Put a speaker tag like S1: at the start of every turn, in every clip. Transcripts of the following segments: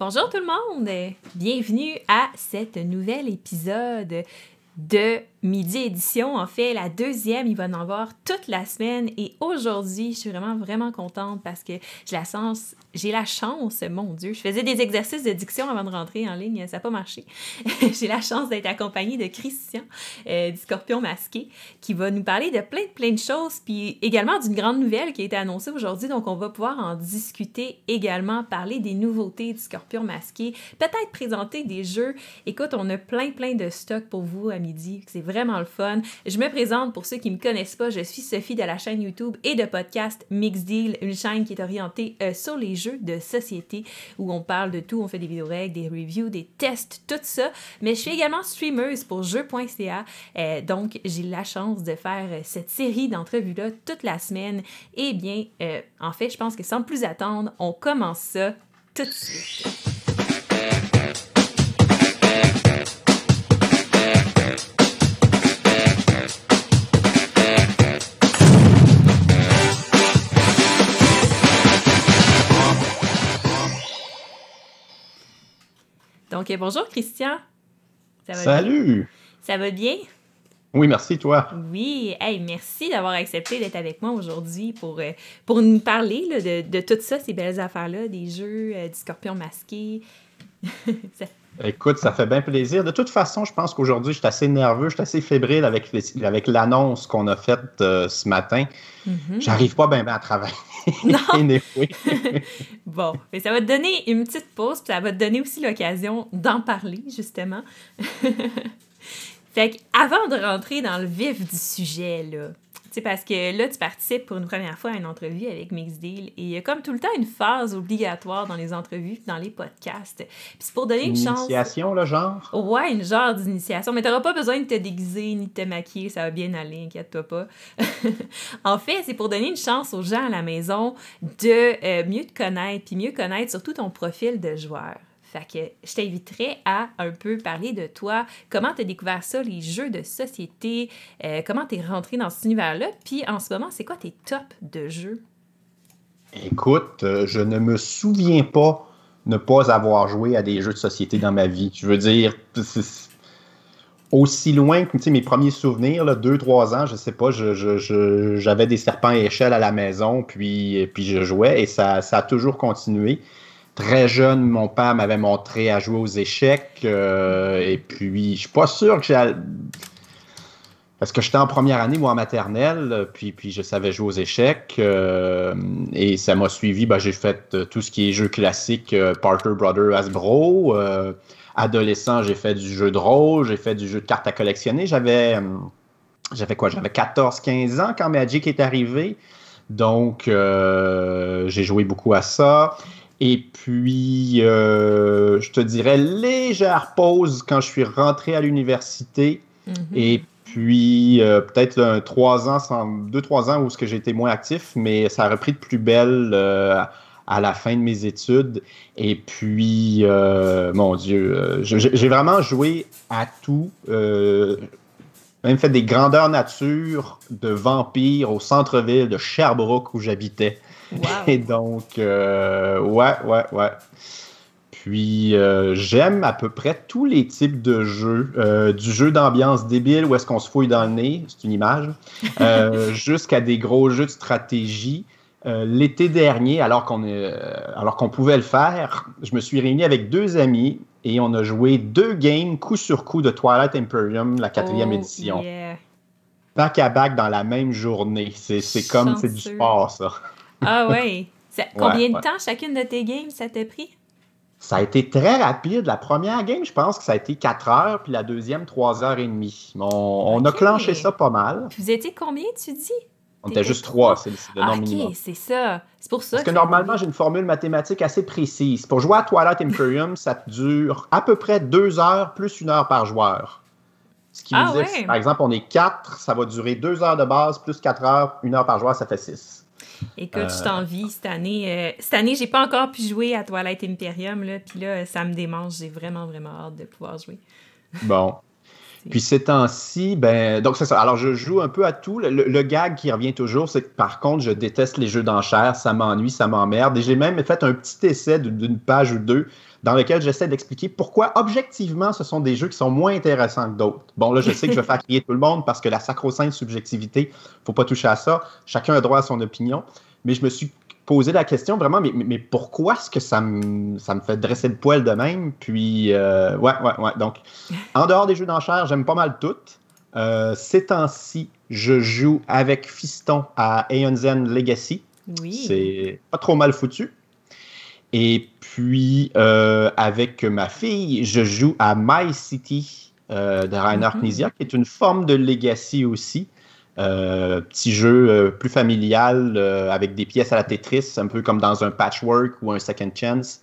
S1: Bonjour tout le monde! Bienvenue à cet nouvel épisode de Midi Édition. En fait, la deuxième, il va en avoir toute la semaine. Et aujourd'hui, je suis vraiment, vraiment contente parce que j'ai la chance, j'ai la chance, mon Dieu, je faisais des exercices de diction avant de rentrer en ligne, ça n'a pas marché. j'ai la chance d'être accompagnée de Christian euh, du Scorpion Masqué qui va nous parler de plein, plein de choses, puis également d'une grande nouvelle qui a été annoncée aujourd'hui. Donc, on va pouvoir en discuter également, parler des nouveautés du Scorpion Masqué, peut-être présenter des jeux. Écoute, on a plein, plein de stocks pour vous à midi. Vraiment le fun. Je me présente pour ceux qui ne me connaissent pas. Je suis Sophie de la chaîne YouTube et de podcast Mix Deal, une chaîne qui est orientée euh, sur les jeux de société où on parle de tout. On fait des vidéos règles, des reviews, des tests, tout ça. Mais je suis également streameuse pour jeux.ca. Euh, donc, j'ai la chance de faire euh, cette série d'entrevues-là toute la semaine. Eh bien, en fait, je pense que sans plus attendre, on commence ça tout de suite. Donc, bonjour Christian.
S2: Salut.
S1: Ça va bien?
S2: Oui, merci, toi.
S1: Oui, hey, merci d'avoir accepté d'être avec moi aujourd'hui pour, euh, pour nous parler de, de, tout ça, ces belles affaires-là, des jeux, euh, du scorpion masqué.
S2: Écoute, ça fait bien plaisir. De toute façon, je pense qu'aujourd'hui, je suis assez nerveux, je suis assez fébrile avec, avec l'annonce qu'on a faite euh, ce matin. Mm-hmm. J'arrive pas bien à travailler. Non.
S1: bon, mais ça va te donner une petite pause, puis ça va te donner aussi l'occasion d'en parler, justement. fait qu'avant de rentrer dans le vif du sujet, là, sais, parce que là, tu participes pour une première fois à une entrevue avec Mixdeal et il y a comme tout le temps une phase obligatoire dans les entrevues, dans les podcasts. Puis c'est pour donner une, une chance.
S2: Initiation, le genre?
S1: Ouais, une genre d'initiation. Mais tu n'auras pas besoin de te déguiser ni de te maquiller, ça va bien aller, inquiète-toi pas. en fait, c'est pour donner une chance aux gens à la maison de euh, mieux te connaître, puis mieux connaître surtout ton profil de joueur. Fait que je t'inviterais à un peu parler de toi, comment tu as découvert ça, les jeux de société, euh, comment tu es rentré dans cet univers-là, puis en ce moment, c'est quoi tes tops de jeux?
S2: Écoute, euh, je ne me souviens pas ne pas avoir joué à des jeux de société dans ma vie. Je veux dire, aussi loin que mes premiers souvenirs, là, deux, trois ans, je sais pas, j'avais des serpents à échelle à la maison, puis, puis je jouais et ça, ça a toujours continué très jeune, mon père m'avait montré à jouer aux échecs. Euh, et puis, je suis pas sûr que j'ai. Parce que j'étais en première année, moi, en maternelle, puis, puis je savais jouer aux échecs. Euh, et ça m'a suivi. Ben, j'ai fait euh, tout ce qui est jeux classiques, Parker Brother Hasbro. adolescent, j'ai fait du jeu de rôle, j'ai fait du jeu de cartes à collectionner. J'avais. J'avais quoi? J'avais 14-15 ans quand Magic est arrivé. Donc, j'ai joué beaucoup à ça. Et puis, euh, je te dirais, légère pause quand je suis rentré à l'université. Mhm. Et puis, euh, peut-être trois ans, deux, trois ans où j'ai été moins actif, mais ça a repris de plus belle euh, à la fin de mes études. Et puis, mon Dieu, j'ai vraiment joué à tout. même fait des grandeurs nature de vampires au centre-ville de Sherbrooke où j'habitais. Et donc, euh, ouais, ouais, ouais. Puis euh, j'aime à peu près tous les types de jeux, euh, du jeu d'ambiance débile où est-ce qu'on se fouille dans le nez, c'est une image, jusqu'à des gros jeux de stratégie. L'été dernier, alors qu'on alors qu'on pouvait le faire, je me suis réuni avec deux amis et on a joué deux games coup sur coup de Twilight Imperium, la quatrième oh, édition. Back à back dans la même journée. C'est comme c'est du sport, ça.
S1: Ah oui. Combien de temps chacune de tes games ça t'a pris?
S2: Ça a été très rapide. La première game, je pense que ça a été 4 heures, puis la deuxième, 3 heures et demie. On, a clenché ça pas mal.
S1: Vous étiez combien, tu dis?
S2: On était juste 3, c'est le nombre minimum.
S1: OK, c'est ça. C'est pour ça.
S2: Parce que, normalement, j'ai une formule mathématique assez précise. Pour jouer à Twilight Imperium, ça dure à peu près 2 heures plus une heure par joueur. Ce qui veut ah dire, si, par exemple, on est 4, ça va durer 2 heures de base plus 4 heures, une heure par joueur, ça fait 6.
S1: Écoute, je t'envie cette année. Euh, cette année, j'ai pas encore pu jouer à Twilight Imperium, là, puis là, ça me démange. J'ai vraiment, vraiment hâte de pouvoir jouer.
S2: bon. Puis ces temps-ci, ben, donc c'est ça. Alors je joue un peu à tout. Le, gag qui revient toujours, c'est que par contre, je déteste les jeux d'enchères. Ça m'ennuie, ça m'emmerde. Et j'ai même fait un petit essai d'une page ou deux dans lequel j'essaie d'expliquer pourquoi, objectivement, ce sont des jeux qui sont moins intéressants que d'autres. Bon, là, je sais que je vais faire crier tout le monde parce que la sacro-sainte subjectivité, faut pas toucher à ça. Chacun a droit à son opinion. Mais je me suis posé la question vraiment, mais, mais pourquoi est-ce que ça me, ça me fait dresser le poil de même? Puis, euh, ouais, ouais, ouais. Donc, en dehors des jeux d'enchères, j'aime pas mal toutes. Euh, ces temps-ci, je joue avec Fiston à Aeon Zen Legacy. Oui. C'est pas trop mal foutu. Et puis, euh, avec ma fille, je joue à My City euh, de Rainer mm qui est une forme de legacy aussi. Euh, petit jeu plus familial avec des pièces à la Tetris, un peu comme dans un patchwork ou un second chance.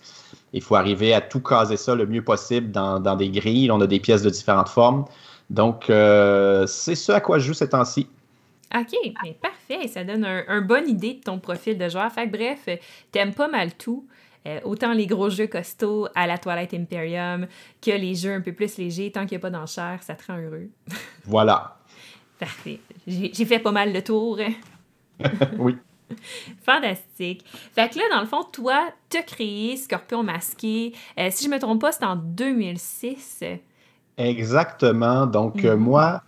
S2: Il faut arriver à tout caser ça le mieux possible dans, des grilles. On a des pièces de différentes formes. Donc, c'est ce à quoi je joue ces temps-ci.
S1: OK, mais parfait. Ça donne une un bonne idée de ton profil de joueur. Fait que bref, t'aimes pas mal tout. Euh, autant les gros jeux costauds à la Twilight Imperium que les jeux un peu plus légers, tant qu'il n'y a pas d'enchères, ça te rend heureux.
S2: voilà.
S1: Parfait. J'ai fait pas mal le tour.
S2: oui.
S1: Fantastique. Fait que là, dans le fond, toi, tu as créé Scorpion Masqué. Euh, si je me trompe pas, c'est en 2006.
S2: Exactement. Donc, euh, mhm. moi,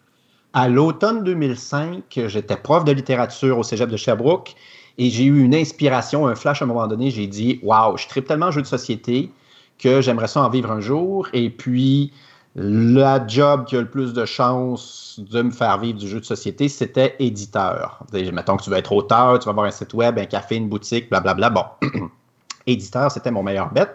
S2: à l'automne 2005, j'étais prof de littérature au cégep de Sherbrooke et j'ai eu une inspiration, un flash à un moment donné. J'ai dit Waouh, je tripe tellement jeu de société que j'aimerais ça en vivre un jour. Et puis, la job qui a le plus de chances de me faire vivre du jeu de société, c'était éditeur. Mettons que tu veux être auteur, tu vas avoir un site web, un café, une boutique, blablabla. Bon, éditeur, c'était mon meilleur bet.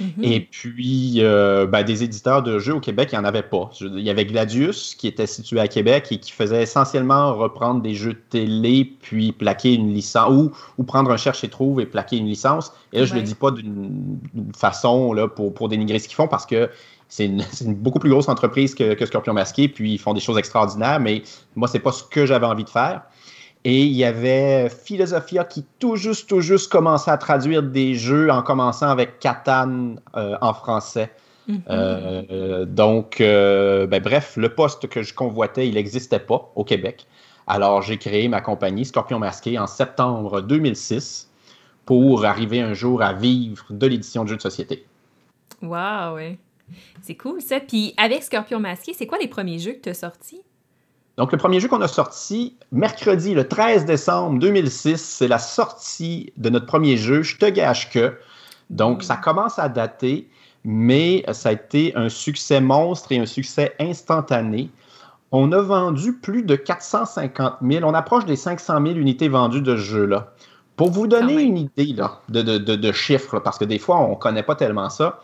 S2: Mhm. Et puis, euh, ben, des éditeurs de jeux au Québec, il n'y en avait pas. Il y avait Gladius, qui était situé à Québec et qui faisait essentiellement reprendre des jeux de télé, puis plaquer une licence, ou, ou prendre un cherche et trouve et plaquer une licence. Et là, je ne le dis pas d'une façon là, pour, pour dénigrer ce qu'ils font, parce que c'est une, beaucoup plus grosse entreprise que, que, Scorpion Masqué, puis ils font des choses extraordinaires, mais moi, c'est pas ce que j'avais envie de faire. Et il y avait Philosophia qui tout juste, tout juste commençait à traduire des jeux en commençant avec Catan euh, en français. Mm-hmm. Euh, donc, euh, ben, bref, le poste que je convoitais, il n'existait pas au Québec. Alors, j'ai créé ma compagnie Scorpion Masqué en septembre 2006 pour arriver un jour à vivre de l'édition de jeux de société.
S1: Wow, ouais. C'est cool ça. Puis avec Scorpion Masqué, c'est quoi les premiers jeux que tu as sortis?
S2: Donc, le premier jeu qu'on a sorti mercredi, le 13 décembre 2006, c'est la sortie de notre premier jeu, Je te gâche que. Donc, ça commence à dater, mais ça a été un succès monstre et un succès instantané. On a vendu plus de 450 000, on approche des 500 000 unités vendues de ce jeu-là. Pour vous donner une idée là, de, de, chiffres, parce que des fois, on ne connaît pas tellement ça,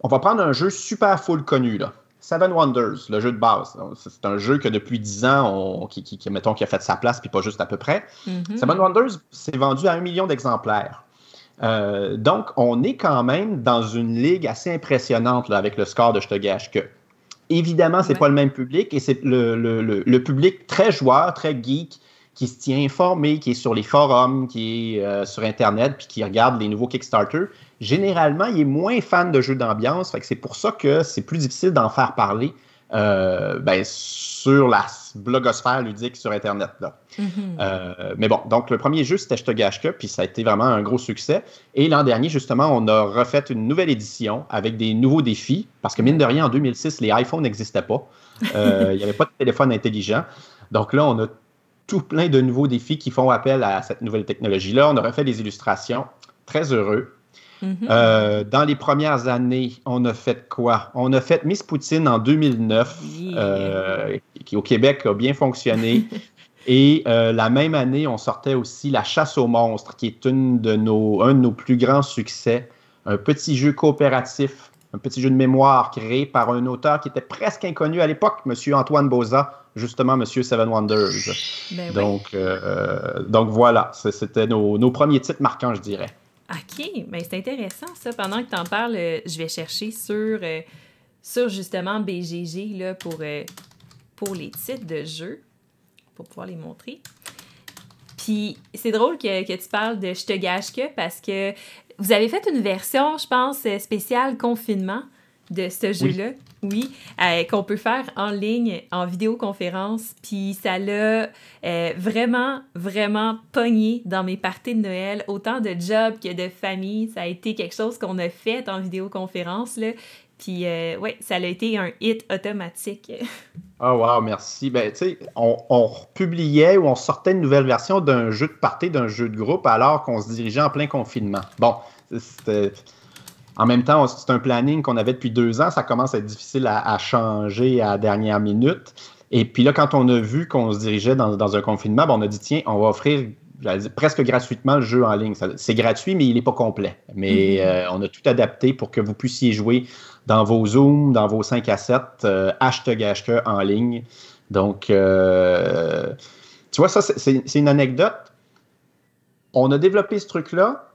S2: on va prendre un jeu super full connu. Là. Seven Wonders, le jeu de base. C'est un jeu que depuis 10 ans, qui, mettons, qui a fait sa place, puis pas juste à peu près. Mm-hmm. Seven Wonders s'est vendu à un million d'exemplaires. Euh, donc, on est quand même dans une ligue assez impressionnante avec le score de Je te gâche que. Évidemment, c'est pas le même public et c'est le, public très joueur, très geek, qui se tient informé, qui est sur les forums, qui est euh, sur Internet, puis qui regarde les nouveaux Kickstarter généralement, il est moins fan de jeux d'ambiance. c'est pour ça que c'est plus difficile d'en faire parler euh, ben, sur la blogosphère ludique sur Internet. Mm-hmm. Euh, mais bon, donc le premier jeu, c'était Je te gâche que, puis ça a été vraiment un gros succès. Et l'an dernier, justement, on a refait une nouvelle édition avec des nouveaux défis, parce que mine de rien, en 2006, les iPhones n'existaient pas. Euh, il n'y avait pas de téléphone intelligent. Donc là, on a tout plein de nouveaux défis qui font appel à cette nouvelle technologie-là. On a refait des illustrations. Très heureux. Mm-hmm. Euh, dans les premières années, on a fait quoi? On a fait Miss Poutine en 2009, euh, qui au Québec a bien fonctionné. Et euh, la même année, on sortait aussi La chasse aux monstres, qui est une de nos, un de nos plus grands succès. Un petit jeu coopératif, un petit jeu de mémoire créé par un auteur qui était presque inconnu à l'époque, M. Antoine Boza, justement M. Seven Wonders. Ben donc, donc voilà, c'était nos, nos premiers titres marquants, je dirais.
S1: OK, mais c'est intéressant ça. Pendant que tu en parles, euh, je vais chercher sur, euh, justement BGG là, pour, euh, pour les titres de jeux, pour pouvoir les montrer. Puis c'est drôle que, que, tu parles de Je te gâche que parce que vous avez fait une version, je pense, spéciale confinement. De ce jeu-là. Oui, euh, qu'on peut faire en ligne, en vidéoconférence. Puis ça l'a euh, vraiment, vraiment pogné dans mes parties de Noël. Autant de jobs que de famille. Ça a été quelque chose qu'on a fait en vidéoconférence. Là. Puis, euh, oui, ça a été un hit automatique.
S2: Ah, oh, wow, merci. Ben, tu sais, on, on, publiait ou on sortait une nouvelle version d'un jeu de partie, d'un jeu de groupe, alors qu'on se dirigeait en plein confinement. Bon, c'était en même temps, c'est un planning qu'on avait depuis deux ans. Ça commence à être difficile à, changer à la dernière minute. Et puis là, quand on a vu qu'on se dirigeait dans, un confinement, ben, on a dit tiens, on va offrir presque gratuitement le jeu en ligne. C'est gratuit, mais il n'est pas complet. Mais mm-hmm. euh, on a tout adapté pour que vous puissiez jouer dans vos Zooms, dans vos 5 à 7, euh, hashtag hashtag en ligne. Donc, euh, tu vois, ça, c'est une anecdote. On a développé ce truc-là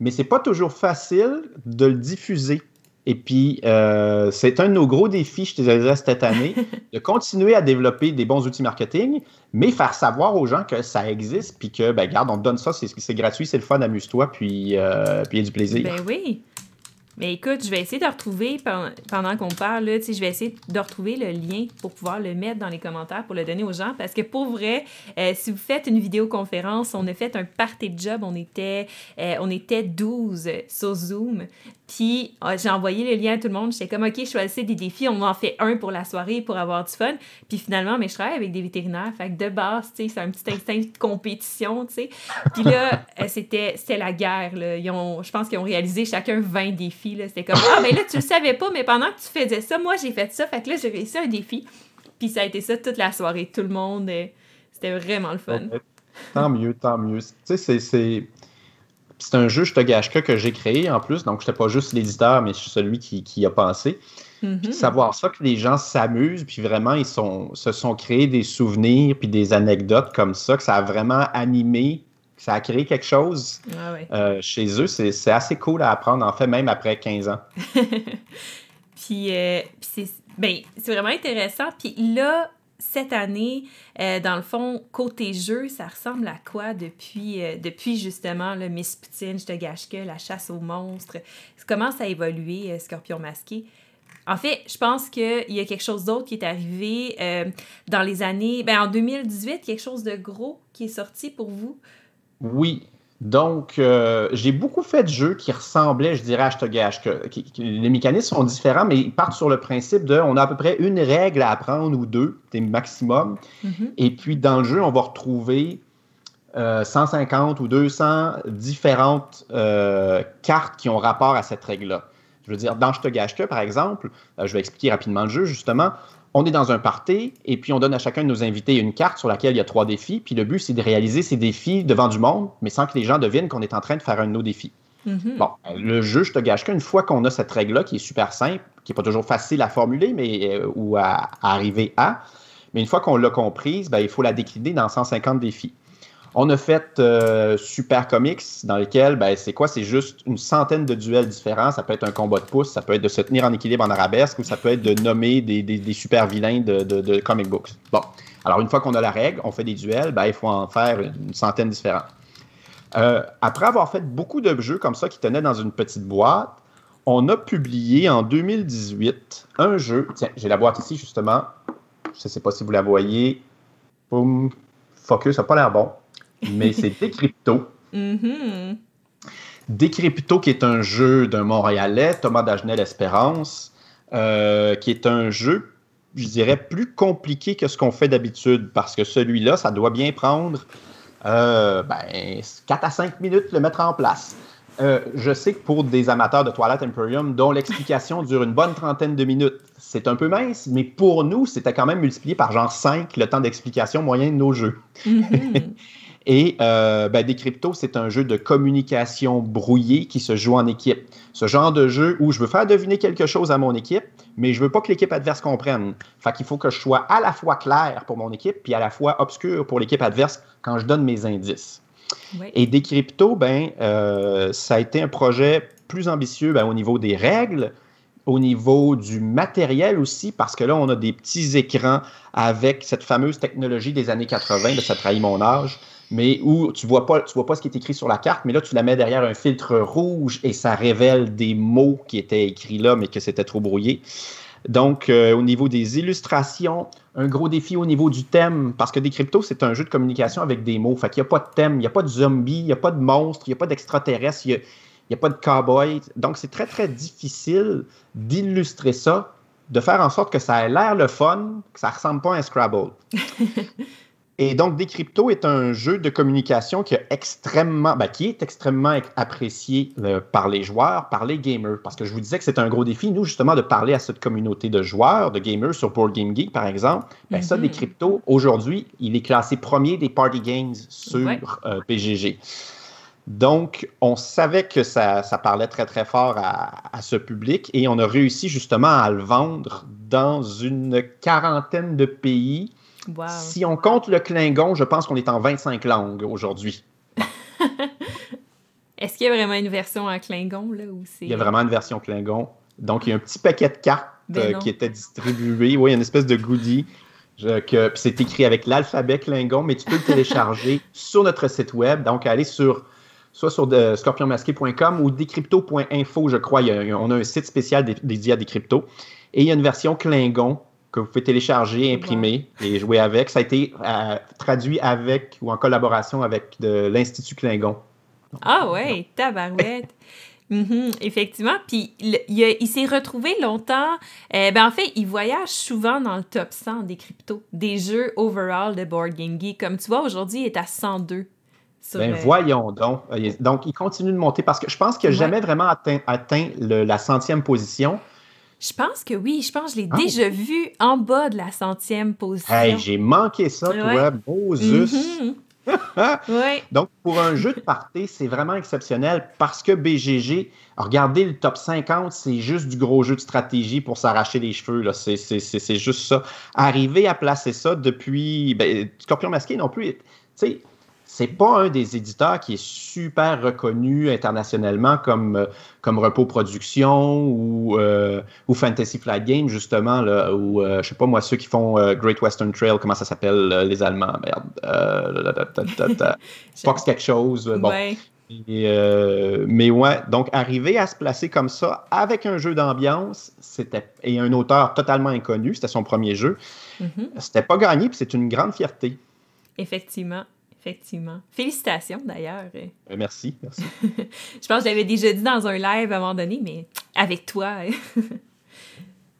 S2: mais c'est pas toujours facile de le diffuser. Et puis, euh, c'est un de nos gros défis, je te dirais, cette année, de continuer à développer des bons outils marketing, mais faire savoir aux gens que ça existe, puis que, ben, regarde, on te donne ça, c'est gratuit, c'est le fun, amuse-toi, puis euh, puis il y a du plaisir.
S1: Ben oui. Mais écoute, je vais essayer de retrouver, pendant qu'on parle, là, je vais essayer de retrouver le lien pour pouvoir le mettre dans les commentaires pour le donner aux gens. Parce que pour vrai, euh, si vous faites une vidéoconférence, on a fait un party job, on était, euh, on était 12 sur Zoom. Puis ah, j'ai envoyé le lien à tout le monde. J'étais comme, OK, choisissez des défis. On en fait un pour la soirée pour avoir du fun. Puis finalement, mais je travaille avec des vétérinaires. Fait que de base, tu sais, c'est un petit instinct de compétition, tu sais. Puis là, euh, c'était, la guerre. Là. Ils ont, je pense qu'ils ont réalisé chacun 20 défis. Là. C'était comme, ah, ben là, tu le savais pas, mais pendant que tu faisais ça, moi, j'ai fait ça. Fait que là, j'ai réussi un défi. Puis ça a été ça toute la soirée. Tout le monde, euh, c'était vraiment le fun.
S2: Tant mieux, tant mieux. Tu sais, c'est c'est un jeu, je te gâche que, que j'ai créé en plus, donc je n'étais pas juste l'éditeur, mais je suis celui qui, qui a pensé. Mm-hmm. savoir ça, que les gens s'amusent, puis vraiment, ils sont, se sont créés des souvenirs, puis des anecdotes comme ça, que ça a vraiment animé, que ça a créé quelque chose ah euh, chez eux. C'est assez cool à apprendre, en fait, même après 15 ans.
S1: puis, euh, c'est ben, vraiment intéressant. Puis là, cette année, euh, dans le fond, côté jeu, ça ressemble à quoi depuis, euh, depuis justement le Miss Poutine, je te gâche que, la chasse aux monstres? Comment ça a évolué, euh, Scorpion Masqué? En fait, je pense qu'il y a quelque chose d'autre qui est arrivé dans les années. Ben, en 2018, quelque chose de gros qui est sorti pour vous?
S2: Oui, donc, euh, j'ai beaucoup fait de jeux qui ressemblaient, je dirais, à H Les mécanismes sont différents, mais ils partent sur le principe de on a à peu près une règle à apprendre ou deux, c'est maximum. Mm-hmm. Et puis, dans le jeu, on va retrouver 150 euh, ou 200 différentes euh, cartes qui ont rapport à cette règle-là. Je veux dire, dans Je te par exemple, je vais expliquer rapidement le jeu, justement on est dans un party et puis on donne à chacun de nos invités une carte sur laquelle il y a trois défis. Puis le but, c'est de réaliser ces défis devant du monde, mais sans que les gens devinent qu'on est en train de faire un de nos défis. Mm-hmm. Bon, le jeu, je te gâche qu'une fois qu'on a cette règle-là, qui est super simple, qui n'est pas toujours facile à formuler mais, euh, ou à, arriver à, mais une fois qu'on l'a comprise, ben, il faut la décliner dans 150 défis. On a fait euh, Super Comics, dans lequel, ben, c'est quoi? C'est juste une centaine de duels différents. Ça peut être un combat de pouce, ça peut être de se tenir en équilibre en arabesque, ou ça peut être de nommer des, super vilains de, comic books. Bon. Alors, une fois qu'on a la règle, on fait des duels, ben, il faut en faire une centaine différents. Euh, après avoir fait beaucoup de jeux comme ça qui tenaient dans une petite boîte, on a publié en 2018 un jeu. Tiens, j'ai la boîte ici, justement. Je ne sais pas si vous la voyez. Boum. Focus, ça n'a pas l'air bon mais c'est Décrypto. Mm-hmm. Décrypto, qui est un jeu d'un Montréalais, Thomas Dagenel Espérance, euh, qui est un jeu, je dirais, plus compliqué que ce qu'on fait d'habitude, parce que celui-là, ça doit bien prendre euh, ben, 4 à 5 minutes le mettre en place. Euh, je sais que pour des amateurs de Twilight Imperium, dont l'explication dure une bonne trentaine de minutes, c'est un peu mince, mais pour nous, c'était quand même multiplié par genre 5 le temps d'explication moyen de nos jeux. Mm-hmm. Et euh, ben, Décrypto, c'est un jeu de communication brouillée qui se joue en équipe. Ce genre de jeu où je veux faire deviner quelque chose à mon équipe, mais je veux pas que l'équipe adverse comprenne. Fait qu'il faut que je sois à la fois clair pour mon équipe, puis à la fois obscur pour l'équipe adverse quand je donne mes indices. Et Décrypto, ben, euh, ça a été un projet plus ambitieux ben, au niveau des règles, au niveau du matériel aussi, parce que là, on a des petits écrans avec cette fameuse technologie des années 80, de ça trahit mon âge, mais où tu vois pas, tu vois pas ce qui est écrit sur la carte, mais là, tu la mets derrière un filtre rouge et ça révèle des mots qui étaient écrits là, mais que c'était trop brouillé. Donc, euh, au niveau des illustrations, un gros défi au niveau du thème, parce que Décrypto, c'est un jeu de communication avec des mots. Fait qu'il n'y a pas de thème, il n'y a pas de zombies, il n'y a pas de monstres, il n'y a pas d'extraterrestres, il n'y a, pas de cowboys. Donc, c'est très, très difficile d'illustrer ça, de faire en sorte que ça ait l'air le fun, que ça ressemble pas à un Scrabble. Et donc, Décrypto est un jeu de communication qui, extrêmement, ben, qui est extrêmement apprécié euh, par les joueurs, par les gamers. Parce que je vous disais que c'est un gros défi, nous, justement, de parler à cette communauté de joueurs, de gamers sur Board Game Geek, par exemple. Ben, Ça, mhm. Décrypto, aujourd'hui, il est classé premier des party games sur euh, PGG. Donc, on savait que ça, parlait très, très fort à, à, ce public et on a réussi justement à le vendre dans une quarantaine de pays si on compte le Klingon, je pense qu'on est en 25 langues aujourd'hui.
S1: Est-ce qu'il y a vraiment une version en Klingon? Là,
S2: il y a vraiment une version Klingon. Donc, il y a un petit paquet de cartes ben euh, qui était distribué. Oui, une espèce de goodie. que, c'est écrit avec l'alphabet Klingon, mais tu peux le télécharger sur notre site web. Donc, aller sur soit sur scorpionmasqué.com ou decrypto.info, je crois. on a un site spécial dédié à Decrypto. Et il y a une version Klingon que vous pouvez télécharger, imprimer et jouer avec. Ça a été euh, traduit avec ou en collaboration avec l'Institut Klingon.
S1: Ah ouais, tabarouette! Mhm, effectivement. Puis il, s'est retrouvé longtemps. Euh, ben en fait, il voyage souvent dans le top 100 des cryptos, des jeux overall de Board Game Geek. Comme tu vois, aujourd'hui, il est à 102.
S2: ben, voyons donc. Donc, il continue de monter parce que je pense qu'il n'a jamais vraiment atteint, atteint la centième position.
S1: Je pense que oui. Je pense que je l'ai ah. déjà vu en bas de la centième position.
S2: Hey, j'ai manqué ça, toi. Moses. Mm Donc, pour un jeu de party, c'est vraiment exceptionnel parce que BGG, regardez le top 50, c'est juste du gros jeu de stratégie pour s'arracher les cheveux. C'est juste ça. Arriver à placer ça depuis. Ben, Scorpion Masqué non plus. Tu sais, c'est pas un des éditeurs qui est super reconnu internationalement comme, euh, comme Repos Production ou, euh, ou Fantasy Flight Games, justement, là, ou euh, je sais pas moi, ceux qui font Great Western Trail, comment ça s'appelle, les Allemands, merde. Fox quelque chose. Bon. mais ouais, donc arriver à se placer comme ça avec un jeu d'ambiance, c'était et un auteur totalement inconnu, c'était son premier jeu, mm-hmm. c'était pas gagné, puis c'est une grande fierté.
S1: Effectivement. Effectivement. Félicitations d'ailleurs.
S2: Euh, merci, merci.
S1: je pense que j'avais déjà dit dans un live à un moment donné, mais avec toi,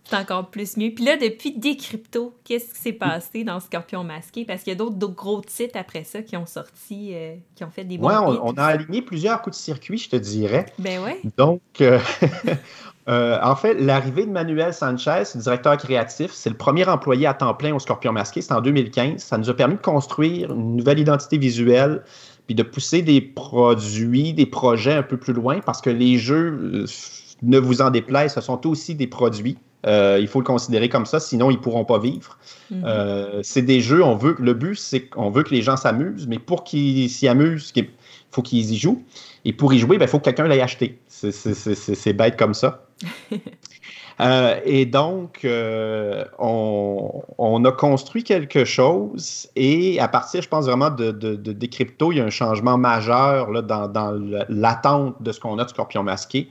S1: c'est encore plus mieux. Puis là, depuis Décrypto, qu'est-ce qui s'est passé dans Scorpion Masqué? Parce qu'il y a d'autres gros titres après ça qui ont sorti, euh, qui ont fait des bons
S2: Ouais, on, a aligné plusieurs coups de circuit, je te dirais.
S1: Ben ouais.
S2: Donc, euh, Euh, en fait, l'arrivée de Manuel Sanchez, directeur créatif, c'est le premier employé à temps plein au Scorpion Masqué. C'est en 2015. Ça nous a permis de construire une nouvelle identité visuelle puis de pousser des produits, des projets un peu plus loin parce que les jeux, ne vous en déplaise, ce sont aussi des produits. Euh, il faut le considérer comme ça, sinon ils ne pourront pas vivre. Mm-hmm. c'est des jeux, on veut, le but, c'est qu'on veut que les gens s'amusent, mais pour qu'ils s'y amusent, il faut qu'ils y jouent. Et pour y jouer, il ben, faut que quelqu'un l'ait acheté. C'est bête comme ça. Euh, et donc, euh, on, a construit quelque chose et à partir, je pense vraiment de, des cryptos, il y a un changement majeur là, dans, l'attente de ce qu'on a de Scorpion masqué.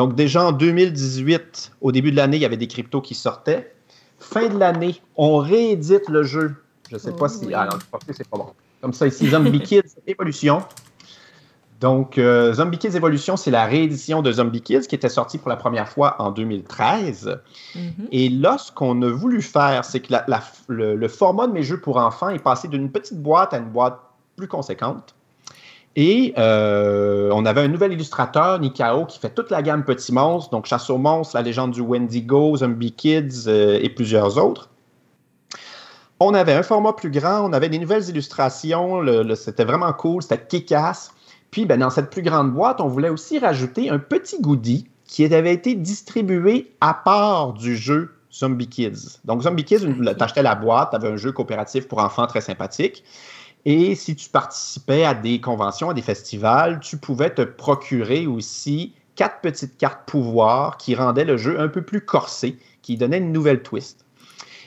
S2: Donc déjà en 2018, au début de l'année, il y avait des cryptos qui sortaient. Fin de l'année, on réédite le jeu. Je ne sais pas si... Ah non, c'est pas bon. Comme ça, ici, Zombie Kids Evolution. Donc, euh, Zombie Kids Evolution, c'est la réédition de Zombie Kids qui était sortie pour la première fois en 2013. Mm-hmm. Et là, ce qu'on a voulu faire, c'est que le, format de mes jeux pour enfants est passé d'une petite boîte à une boîte plus conséquente. Et euh, on avait un nouvel illustrateur, Nikao, qui fait toute la gamme Petits Monstres, donc Chasse aux monstres, La légende du Wendigo, Zombie Kids euh, et plusieurs autres. On avait un format plus grand, on avait des nouvelles illustrations, c'était vraiment cool, c'était kick-ass. Puis, ben, dans cette plus grande boîte, on voulait aussi rajouter un petit goodie qui avait été distribué à part du jeu Zombie Kids. Donc, Zombie Kids, tu achetais la boîte, tu avais un jeu coopératif pour enfants très sympathique. Et si tu participais à des conventions, à des festivals, tu pouvais te procurer aussi quatre petites cartes pouvoir qui rendaient le jeu un peu plus corsé, qui donnaient une nouvelle twist.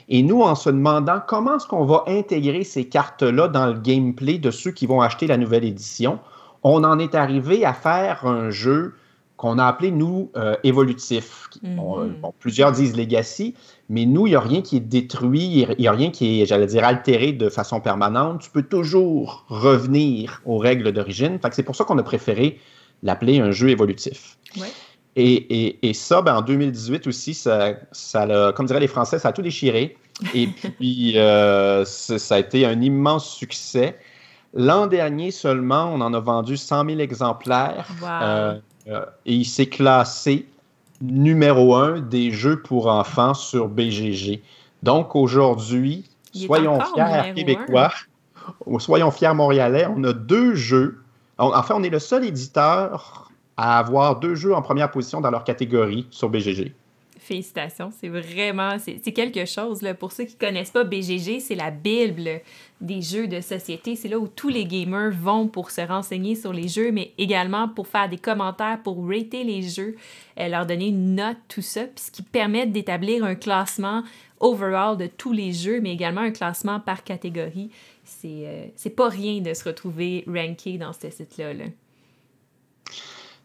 S2: Et nous, en se demandant comment est-ce qu'on va intégrer ces cartes-là dans le gameplay de ceux qui vont acheter la nouvelle édition, on en est arrivé à faire un jeu qu'on a appelé, nous, euh, évolutif.
S1: Mhm.
S2: Bon, bon, plusieurs disent legacy, mais nous, il n'y a rien qui est détruit, il n'y a rien qui est, j'allais dire, altéré de façon permanente. Tu peux toujours revenir aux règles d'origine. Fait que c'est pour ça qu'on a préféré l'appeler un jeu évolutif.
S1: Ouais.
S2: Et, et, et, ça, ben, en 2018 aussi, ça, comme diraient les Français, ça a tout déchiré. Et puis, euh, ça a été un immense succès. L'an dernier seulement, on en a vendu 100 000 exemplaires.
S1: Wow.
S2: Euh, euh, et il s'est classé numéro un des jeux pour enfants sur BGG. Donc aujourd'hui, soyons fiers québécois, un. soyons fiers montréalais, on a deux jeux. En fait, on est le seul éditeur à avoir deux jeux en première position dans leur catégorie sur BGG.
S1: Félicitations, c'est vraiment, c'est quelque chose. Là. Pour ceux qui connaissent pas, BGG, c'est la Bible des jeux de société. C'est là où tous les gamers vont pour se renseigner sur les jeux, mais également pour faire des commentaires, pour rater les jeux, euh, leur donner une note, tout ça, puis ce qui permet d'établir un classement overall de tous les jeux, mais également un classement par catégorie. C'est euh, pas rien de se retrouver ranké dans ce site-là. là.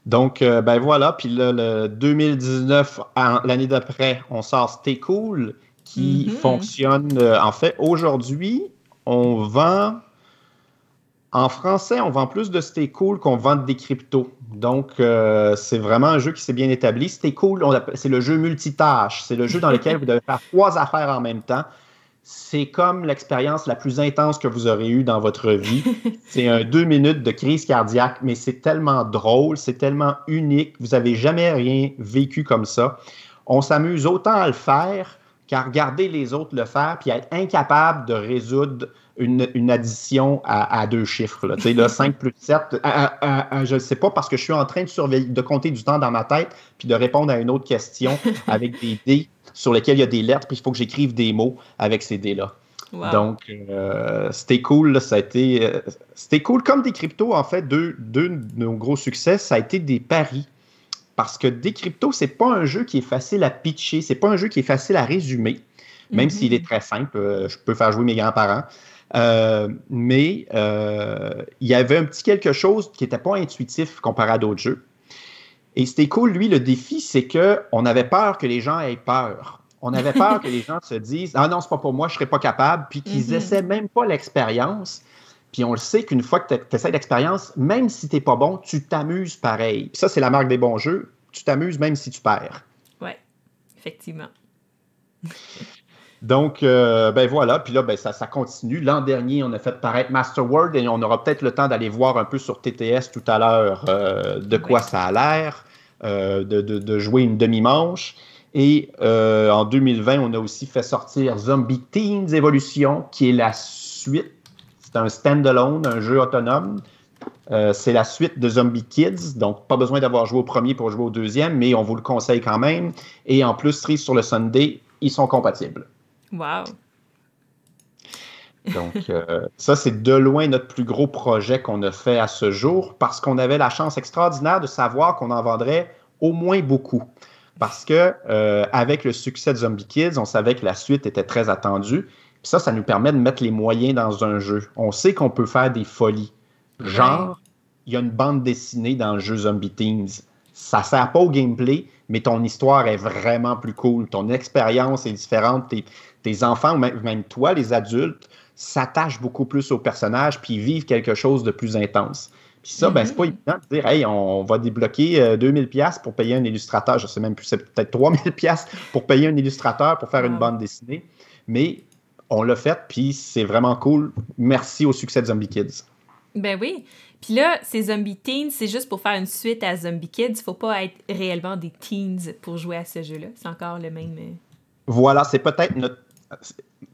S2: Donc, euh, ben voilà. Puis là, le 2019, l'année d'après, on sort Stay Cool qui mm -hmm. fonctionne. Euh, en fait, aujourd'hui, on vend. En français, on vend plus de Stay Cool qu'on vend des cryptos. Donc, euh, c'est vraiment un jeu qui s'est bien établi. Stay Cool, c'est le jeu multitâche. C'est le jeu dans lequel vous devez faire trois affaires en même temps c'est comme l'expérience la plus intense que vous aurez eue dans votre vie. c'est un deux minutes de crise cardiaque, mais c'est tellement drôle, c'est tellement unique. Vous n'avez jamais rien vécu comme ça. On s'amuse autant à le faire qu'à regarder les autres le faire, puis à être incapable de résoudre une, une addition à, à, deux chiffres. Là. Tu sais, là, 5 plus 7, à, à, je ne sais pas, parce que je suis en train de surveiller, de compter du temps dans ma tête, puis de répondre à une autre question avec des dés sur lesquels il y a des lettres, puis il faut que j'écrive des mots avec ces dés-là.
S1: Wow.
S2: Donc, euh, c'était cool. Là, ça a été, euh, c'était cool. Comme des cryptos, en fait, deux, deux de nos gros succès, ça a été des paris. Parce que des cryptos, c'est pas un jeu qui est facile à pitcher, c'est pas un jeu qui est facile à résumer, même mm -hmm. s'il est très simple. Euh, je peux faire jouer mes grands-parents. Mais il y avait un petit quelque chose qui n'était pas intuitif comparé à d'autres jeux. Et c'était cool, lui, le défi, c'est qu'on avait peur que les gens aient peur. On avait peur que les gens se disent Ah non, c'est pas pour moi, je serais pas capable, puis qu'ils mm -hmm. essaient même pas l'expérience. Puis on le sait qu'une fois que tu essaies l'expérience, même si tu n'es pas bon, tu t'amuses pareil. Puis ça, c'est la marque des bons jeux. Tu t'amuses même si tu perds.
S1: Oui, effectivement.
S2: Donc, euh, ben voilà, puis là, ben, ça, ça continue. L'an dernier, on a fait paraître Masterworld et on aura peut-être le temps d'aller voir un peu sur TTS tout à l'heure euh, de quoi ça a l'air, de, de, de, jouer une demi-manche. Et euh, en 2020, on a aussi fait sortir Zombie Teens Evolution, qui est la suite. C'est un standalone, un jeu autonome. Euh, c'est la suite de Zombie Kids, donc pas besoin d'avoir joué au premier pour jouer au deuxième, mais on vous le conseille quand même. Et en plus, Cerise sur le Sunday, ils sont compatibles.
S1: Wow!
S2: Donc, euh, ça, c'est de loin notre plus gros projet qu'on a fait à ce jour parce qu'on avait la chance extraordinaire de savoir qu'on en vendrait au moins beaucoup. Parce que euh, avec le succès de Zombie Kids, on savait que la suite était très attendue. Puis ça, ça nous permet de mettre les moyens dans un jeu. On sait qu'on peut faire des folies. Genre, il y a une bande dessinée dans le jeu Zombie Teens. Ça sert pas au gameplay, mais ton histoire est vraiment plus cool. Ton expérience est différente. Tes, tes enfants, ou même, même toi, les adultes, s'attachent beaucoup plus aux personnages puis vivent quelque chose de plus intense. Puis ça, ben, c'est pas évident de dire, hey, on va débloquer euh, 2000$ pour payer un illustrateur. Je sais même plus, c'est peut-être 3000$ pour payer un illustrateur pour faire wow. une bande dessinée. Mais on l'a fait, puis c'est vraiment cool. Merci au succès de Zombie Kids.
S1: Ben oui. Puis là, ces Zombie Teens, c'est juste pour faire une suite à Zombie Kids. Il faut pas être réellement des teens pour jouer à ce jeu-là. C'est encore le même. euh,
S2: Voilà, c'est peut-être notre.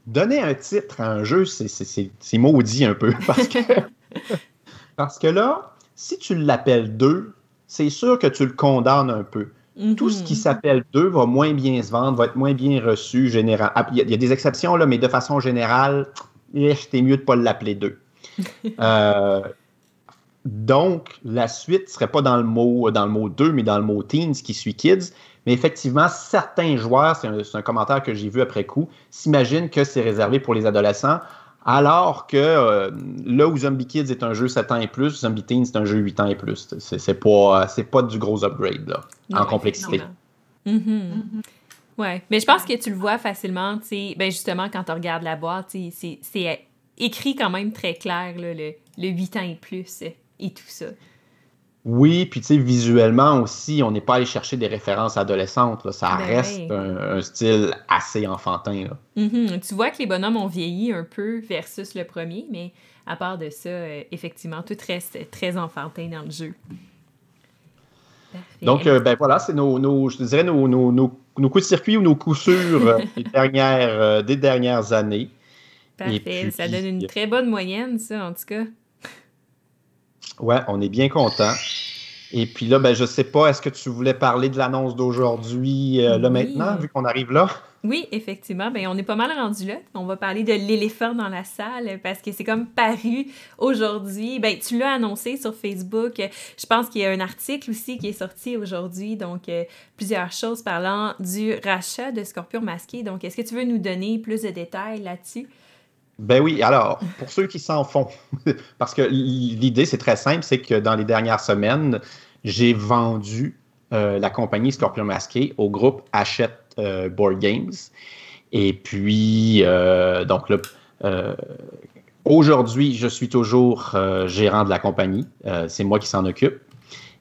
S2: Donner un titre à un jeu, c'est maudit un peu. Parce que, parce que là, si tu l'appelles 2, c'est sûr que tu le condamnes un peu. Mm -hmm. Tout ce qui s'appelle 2 va moins bien se vendre, va être moins bien reçu. Général. Il, y a, il y a des exceptions, là, mais de façon générale, c'était mieux de ne pas l'appeler 2. euh, donc, la suite ne serait pas dans le mot dans le mot 2, mais dans le mot teens qui suit kids. Mais effectivement, certains joueurs, c'est un, commentaire que j'ai vu après coup, s'imaginent que c'est réservé pour les adolescents, alors que euh, là où Zombie Kids est un jeu 7 ans et plus, Zombie Teens c'est un jeu 8 ans et plus. C'est pas, pas du gros upgrade là, en complexité.
S1: Mm-hmm. Ouais, mais je pense que tu le vois facilement, tu sais, ben justement, quand tu regardes la boîte, c'est écrit quand même très clair, le, le 8 ans et plus et tout ça.
S2: Oui, puis tu sais, visuellement aussi, on n'est pas allé chercher des références adolescentes. Ça ben reste un, style assez enfantin.
S1: Mm-hmm. Tu vois que les bonhommes ont vieilli un peu versus le premier, mais à part de ça, euh, effectivement, tout reste très enfantin dans le jeu.
S2: Donc, euh, ben voilà, c'est nos, je dirais nos, nos, coups de circuit ou nos coups sûrs euh, des, dernières, des dernières années.
S1: Parfait. ça donne une très bonne moyenne, ça, en tout cas.
S2: Ouais, on est bien content. Et puis là, ben, je sais pas, est-ce que tu voulais parler de l'annonce d'aujourd'hui, euh, là maintenant, vu qu'on arrive là?
S1: Oui, effectivement. Ben, on est pas mal rendu là. On va parler de l'éléphant dans la salle parce que c'est comme paru aujourd'hui. Ben, tu l'as annoncé sur Facebook. Je pense qu'il y a un article aussi qui est sorti aujourd'hui. Donc, euh, plusieurs choses parlant du rachat de Scorpion masqué. Donc, est-ce que tu veux nous donner plus de détails là-dessus?
S2: Ben oui, alors, pour ceux qui s'en font, parce que l'idée, c'est très simple, c'est que dans les dernières semaines, j'ai vendu euh, la compagnie Scorpion Masqué au groupe Hachette euh, Board Games. Et puis, euh, donc là, aujourd'hui, je suis toujours gérant de la compagnie. c'est moi qui s'en occupe.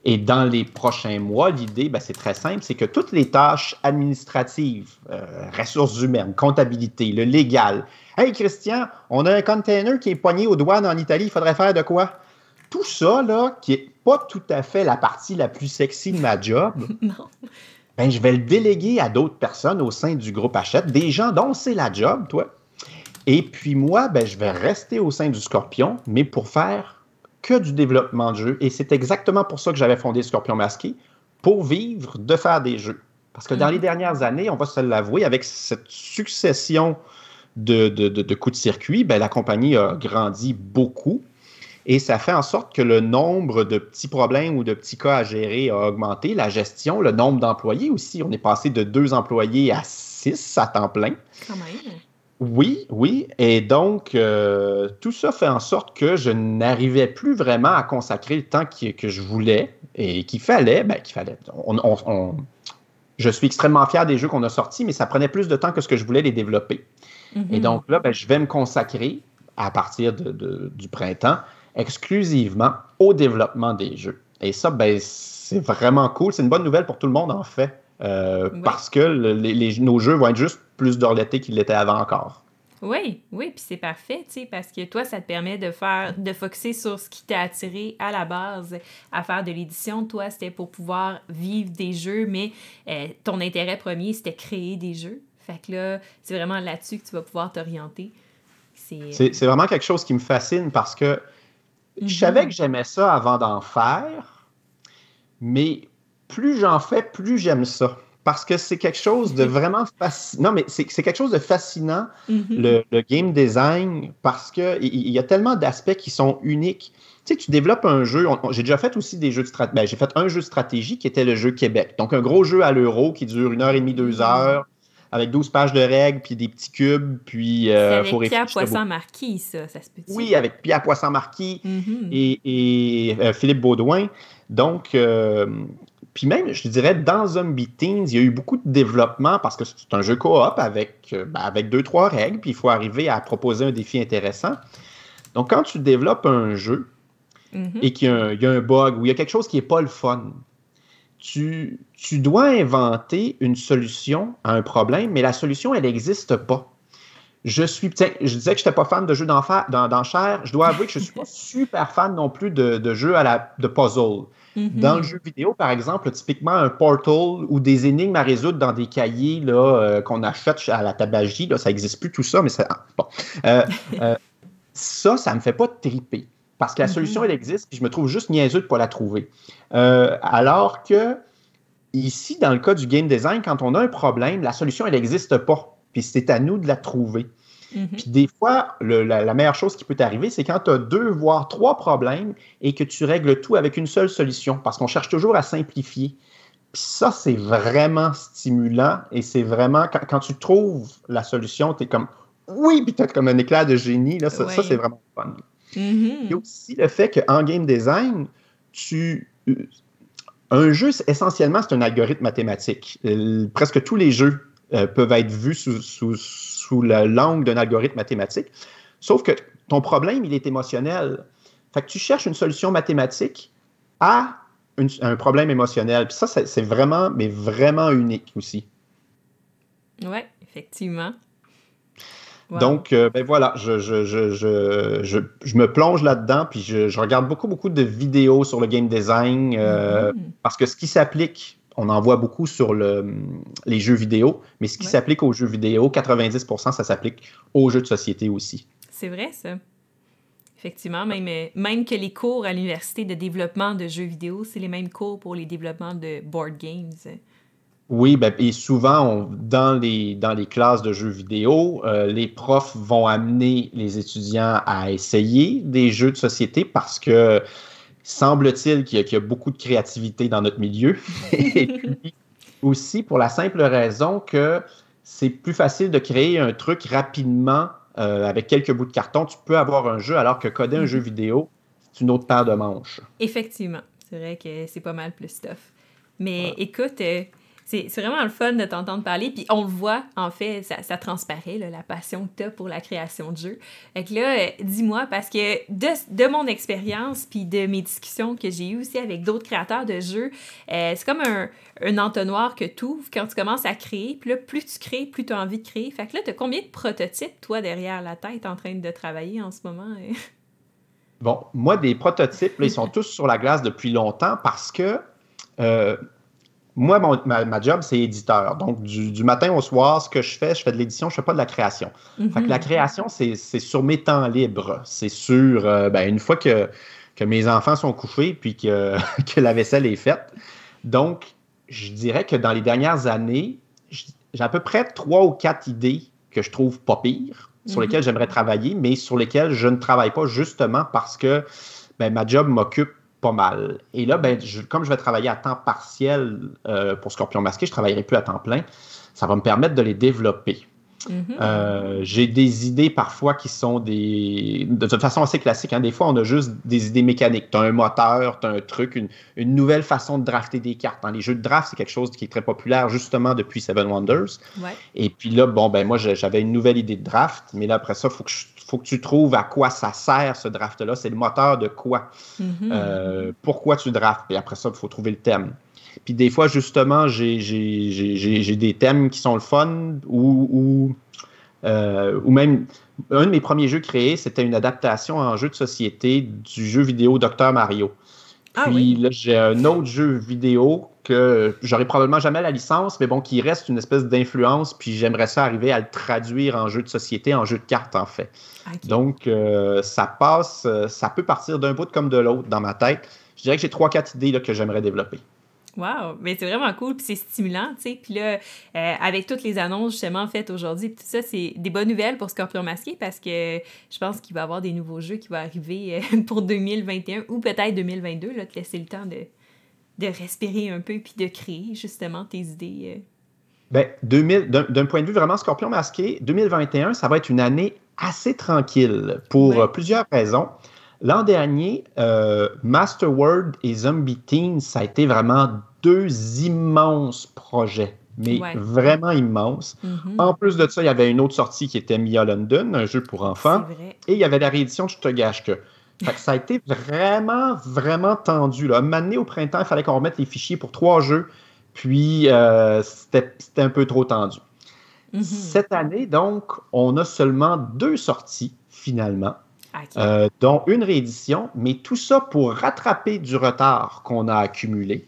S2: Et dans les prochains mois, l'idée, ben, c'est très simple, c'est que toutes les tâches administratives, ressources humaines, comptabilité, le légal, Hey Christian, on a un container qui est poigné aux douanes en Italie, il faudrait faire de quoi? Tout ça, là, qui n'est pas tout à fait la partie la plus sexy de ma job, Ben, je vais le déléguer à d'autres personnes au sein du groupe Hachette, des gens dont c'est la job, toi. Et puis moi, ben, je vais rester au sein du Scorpion, mais pour faire que du développement de jeux. Et c'est exactement pour ça que j'avais fondé Scorpion Masqué, pour vivre de faire des jeux. Parce que dans les mhm. dernières années, on va se l'avouer, avec cette succession de, de, coups de circuit, ben, la compagnie a grandi beaucoup. Et ça fait en sorte que le nombre de petits problèmes ou de petits cas à gérer a augmenté. La gestion, le nombre d'employés aussi. On est passé de deux employés à six à temps plein. Quand même. Oui, oui. Et donc, euh, tout ça fait en sorte que je n'arrivais plus vraiment à consacrer le temps que je voulais et qu'il fallait. Ben, qu'il fallait. je suis extrêmement fier des jeux qu'on a sortis, mais ça prenait plus de temps que ce que je voulais les développer. Et mhm. donc là, ben, je vais me consacrer à partir du printemps exclusivement au développement des jeux. Et ça, ben, c'est vraiment cool. C'est une bonne nouvelle pour tout le monde, en fait, euh, parce que nos jeux vont être juste plus d'été qu'ils l'étaient avant encore.
S1: Oui, oui, puis c'est parfait, tu sais, parce que toi, ça te permet de faire, de focuser sur ce qui t'a attiré à la base à faire de l'édition. Toi, c'était pour pouvoir vivre des jeux, mais euh, ton intérêt premier, c'était créer des jeux. Fait que là, c'est vraiment là-dessus que tu vas pouvoir t'orienter.
S2: C'est vraiment quelque chose qui me fascine parce que je mhm. savais que j'aimais ça avant d'en faire, mais plus j'en fais, plus j'aime ça. Parce que c'est quelque chose de vraiment fascinant. Non, mais c'est quelque chose de fascinant, mhm. le, game design, parce qu'il y, y a tellement d'aspects qui sont uniques. Tu sais, tu développes un jeu. J'ai déjà fait aussi des jeux de stratégie. Ben, j'ai fait un jeu de stratégie qui était le jeu Québec. Donc, un gros jeu à l'euro qui dure une heure et demie, deux mhm. heures avec 12 pages de règles, puis des petits cubes, puis...
S1: Euh, avec Pierre Poisson-Marquis, ça, ça se peut
S2: Oui, avec Pierre Poisson-Marquis mm-hmm. et, euh, Philippe Baudouin. Donc, euh, puis même, je dirais, dans Zombie Teens, il y a eu beaucoup de développement parce que c'est un jeu coop avec, euh, ben, avec deux, trois règles, puis il faut arriver à proposer un défi intéressant. Donc, quand tu développes un jeu mm-hmm. et qu'il y, y, a un bug ou il y a quelque chose qui n'est pas le fun, tu, dois inventer une solution à un problème, mais la solution, elle n'existe pas. Je suis, je disais que je n'étais pas fan de jeux d'enchères. Je dois avouer que je ne suis pas super fan non plus de, jeux à la, de puzzle. Mm-hmm. Dans le jeu vidéo, par exemple, typiquement un portal ou des énigmes à résoudre dans des cahiers euh, qu'on achète à la tabagie, là, ça n'existe plus tout ça, mais ça, bon. Euh, euh, ça, ça ne me fait pas triper. Parce que la solution, mm-hmm. elle existe, puis je me trouve juste niaiseux de ne pas la trouver. Euh, alors que ici, dans le cas du game design, quand on a un problème, la solution, elle n'existe pas. Puis c'est à nous de la trouver. Mm-hmm. Puis des fois, la, meilleure chose qui peut t'arriver, c'est quand tu as deux, voire trois problèmes et que tu règles tout avec une seule solution, parce qu'on cherche toujours à simplifier. Puis ça, c'est vraiment stimulant et c'est vraiment, quand, tu trouves la solution, tu es comme, oui, puis tu as comme un éclat de génie. Là, ça, c'est vraiment fun. Mm-hmm. Il y a aussi le fait qu'en game design, tu, un jeu, essentiellement, c'est un algorithme mathématique. Euh, presque tous les jeux euh, peuvent être vus sous, sous, sous l'angle d'un algorithme mathématique. Sauf que ton problème, il est émotionnel. Fait que tu cherches une solution mathématique à un problème émotionnel. Puis ça, c'est vraiment, mais vraiment unique aussi.
S1: Oui, effectivement.
S2: Donc, euh, ben voilà, je, je, je, je, me plonge là-dedans, puis je, regarde beaucoup, beaucoup de vidéos sur le game design, euh, mm-hmm. parce que ce qui s'applique, on en voit beaucoup sur le, les jeux vidéo, mais ce qui s'applique aux jeux vidéo, 90%, ça s'applique aux jeux de société aussi.
S1: C'est vrai, ça. Effectivement, même, même que les cours à l'université de développement de jeux vidéo, c'est les mêmes cours pour les développements de board games.
S2: Oui, ben, et souvent, dans, les, dans les classes de jeux vidéo, euh, les profs vont amener les étudiants à essayer des jeux de société parce que semble-t-il qu'il y, y, a beaucoup de créativité dans notre milieu. et puis aussi pour la simple raison que c'est plus facile de créer un truc rapidement euh, avec quelques bouts de carton. Tu peux avoir un jeu alors que coder un jeu vidéo, c'est une autre paire de manches.
S1: Effectivement. C'est vrai que c'est pas mal plus stuff. Mais écoute, euh, c'est vraiment le fun de t'entendre parler. Puis on le voit, en fait, ça, transparaît, la passion que tu as pour la création de jeux. Fait que là, euh, dis-moi, parce que de, mon expérience, puis de mes discussions que j'ai eues aussi avec d'autres créateurs de jeux, euh, c'est comme un, entonnoir que tu ouvres quand tu commences à créer. Puis là, plus tu crées, plus tu as envie de créer. Fait que là, tu as combien de prototypes, toi, derrière la tête, en train de travailler en ce moment?
S2: Bon, moi, des prototypes, ils sont tous sur la glace depuis longtemps parce que euh, moi, ma, job, c'est éditeur. Donc, du, matin au soir, ce que je fais, je fais de l'édition, je ne fais pas de la création. Fait que la mhm. création, c'est sur mes temps libres. C'est sur, euh, ben, une fois que, que, mes enfants sont couchés puis que, que, la vaisselle est faite. Donc, je dirais que dans les dernières années, j'ai à peu près trois ou quatre idées que je trouve pas pires, sur mhm. lesquelles j'aimerais travailler, mais sur lesquelles je ne travaille pas justement parce que ben, ma job m'occupe pas mal. Et là, ben, comme je vais travailler à temps partiel euh, pour Scorpion Masqué, je ne travaillerai plus à temps plein. Ça va me permettre de les développer. Mm-hmm. Euh, j'ai des idées parfois qui sont des. de toute façon assez classique. Hein. Des fois, on a juste des idées mécaniques. Tu as un moteur, tu as un truc, une, une, nouvelle façon de drafter des cartes. Dans les jeux de draft, c'est quelque chose qui est très populaire justement depuis Seven Wonders. Et puis là, bon, ben moi, j'avais une nouvelle idée de draft, mais là, après ça, il faut que je faut que tu trouves à quoi ça sert ce draft-là. C'est le moteur de quoi? Mm-hmm. Euh, pourquoi tu draftes? Et après ça, il faut trouver le thème. Puis des fois, justement, j'ai des thèmes qui sont le fun ou, euh, ou, même un de mes premiers jeux créés, c'était une adaptation en jeu de société du jeu vidéo Docteur Mario. Ah Puis là, j'ai un autre jeu vidéo que j'aurais probablement jamais la licence, mais bon, qui reste une espèce d'influence, puis j'aimerais ça arriver à le traduire en jeu de société, en jeu de cartes, en fait. Donc, euh, ça passe, euh, ça peut partir d'un bout comme de l'autre dans ma tête. Je dirais que j'ai trois, quatre idées là, que j'aimerais développer.
S1: Wow! Mais c'est vraiment cool, puis c'est stimulant, tu sais. Puis là, euh, avec toutes les annonces justement faites aujourd'hui, tout ça, c'est des bonnes nouvelles pour Scorpion Masqué parce que je pense qu'il va y avoir des nouveaux jeux qui vont arriver pour 2021 ou peut-être 2022, là, te laisser le temps de, de respirer un peu puis de créer justement tes idées.
S2: Ben, d'un point de vue vraiment Scorpion Masqué, 2021, ça va être une année assez tranquille pour euh, plusieurs raisons. L'an dernier, euh, Masterworld et Zombie Teens, ça a été vraiment deux immenses projets, mais vraiment immenses. Mm-hmm. En plus de ça, il y avait une autre sortie qui était Mia London, un jeu pour enfants, et il y avait la réédition de Je te gâche que. Ça a été vraiment, vraiment tendu. Là. Un au printemps, il fallait qu'on remette les fichiers pour trois jeux, puis euh, c'était un peu trop tendu. Mm-hmm. Cette année, donc, on a seulement deux sorties, finalement, euh, dont une réédition, mais tout ça pour rattraper du retard qu'on a accumulé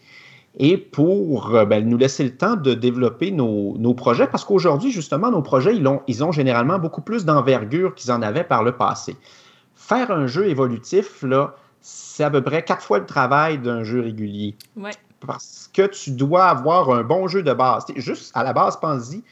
S2: et pour euh, ben, nous laisser le temps de développer nos, projets, parce qu'aujourd'hui, justement, nos projets, ils ont, ils ont généralement beaucoup plus d'envergure qu'ils en avaient par le passé. Faire un jeu évolutif, là, c'est à peu près quatre fois le travail d'un jeu régulier. Parce que tu dois avoir un bon jeu de base. Juste à la base, pense-y,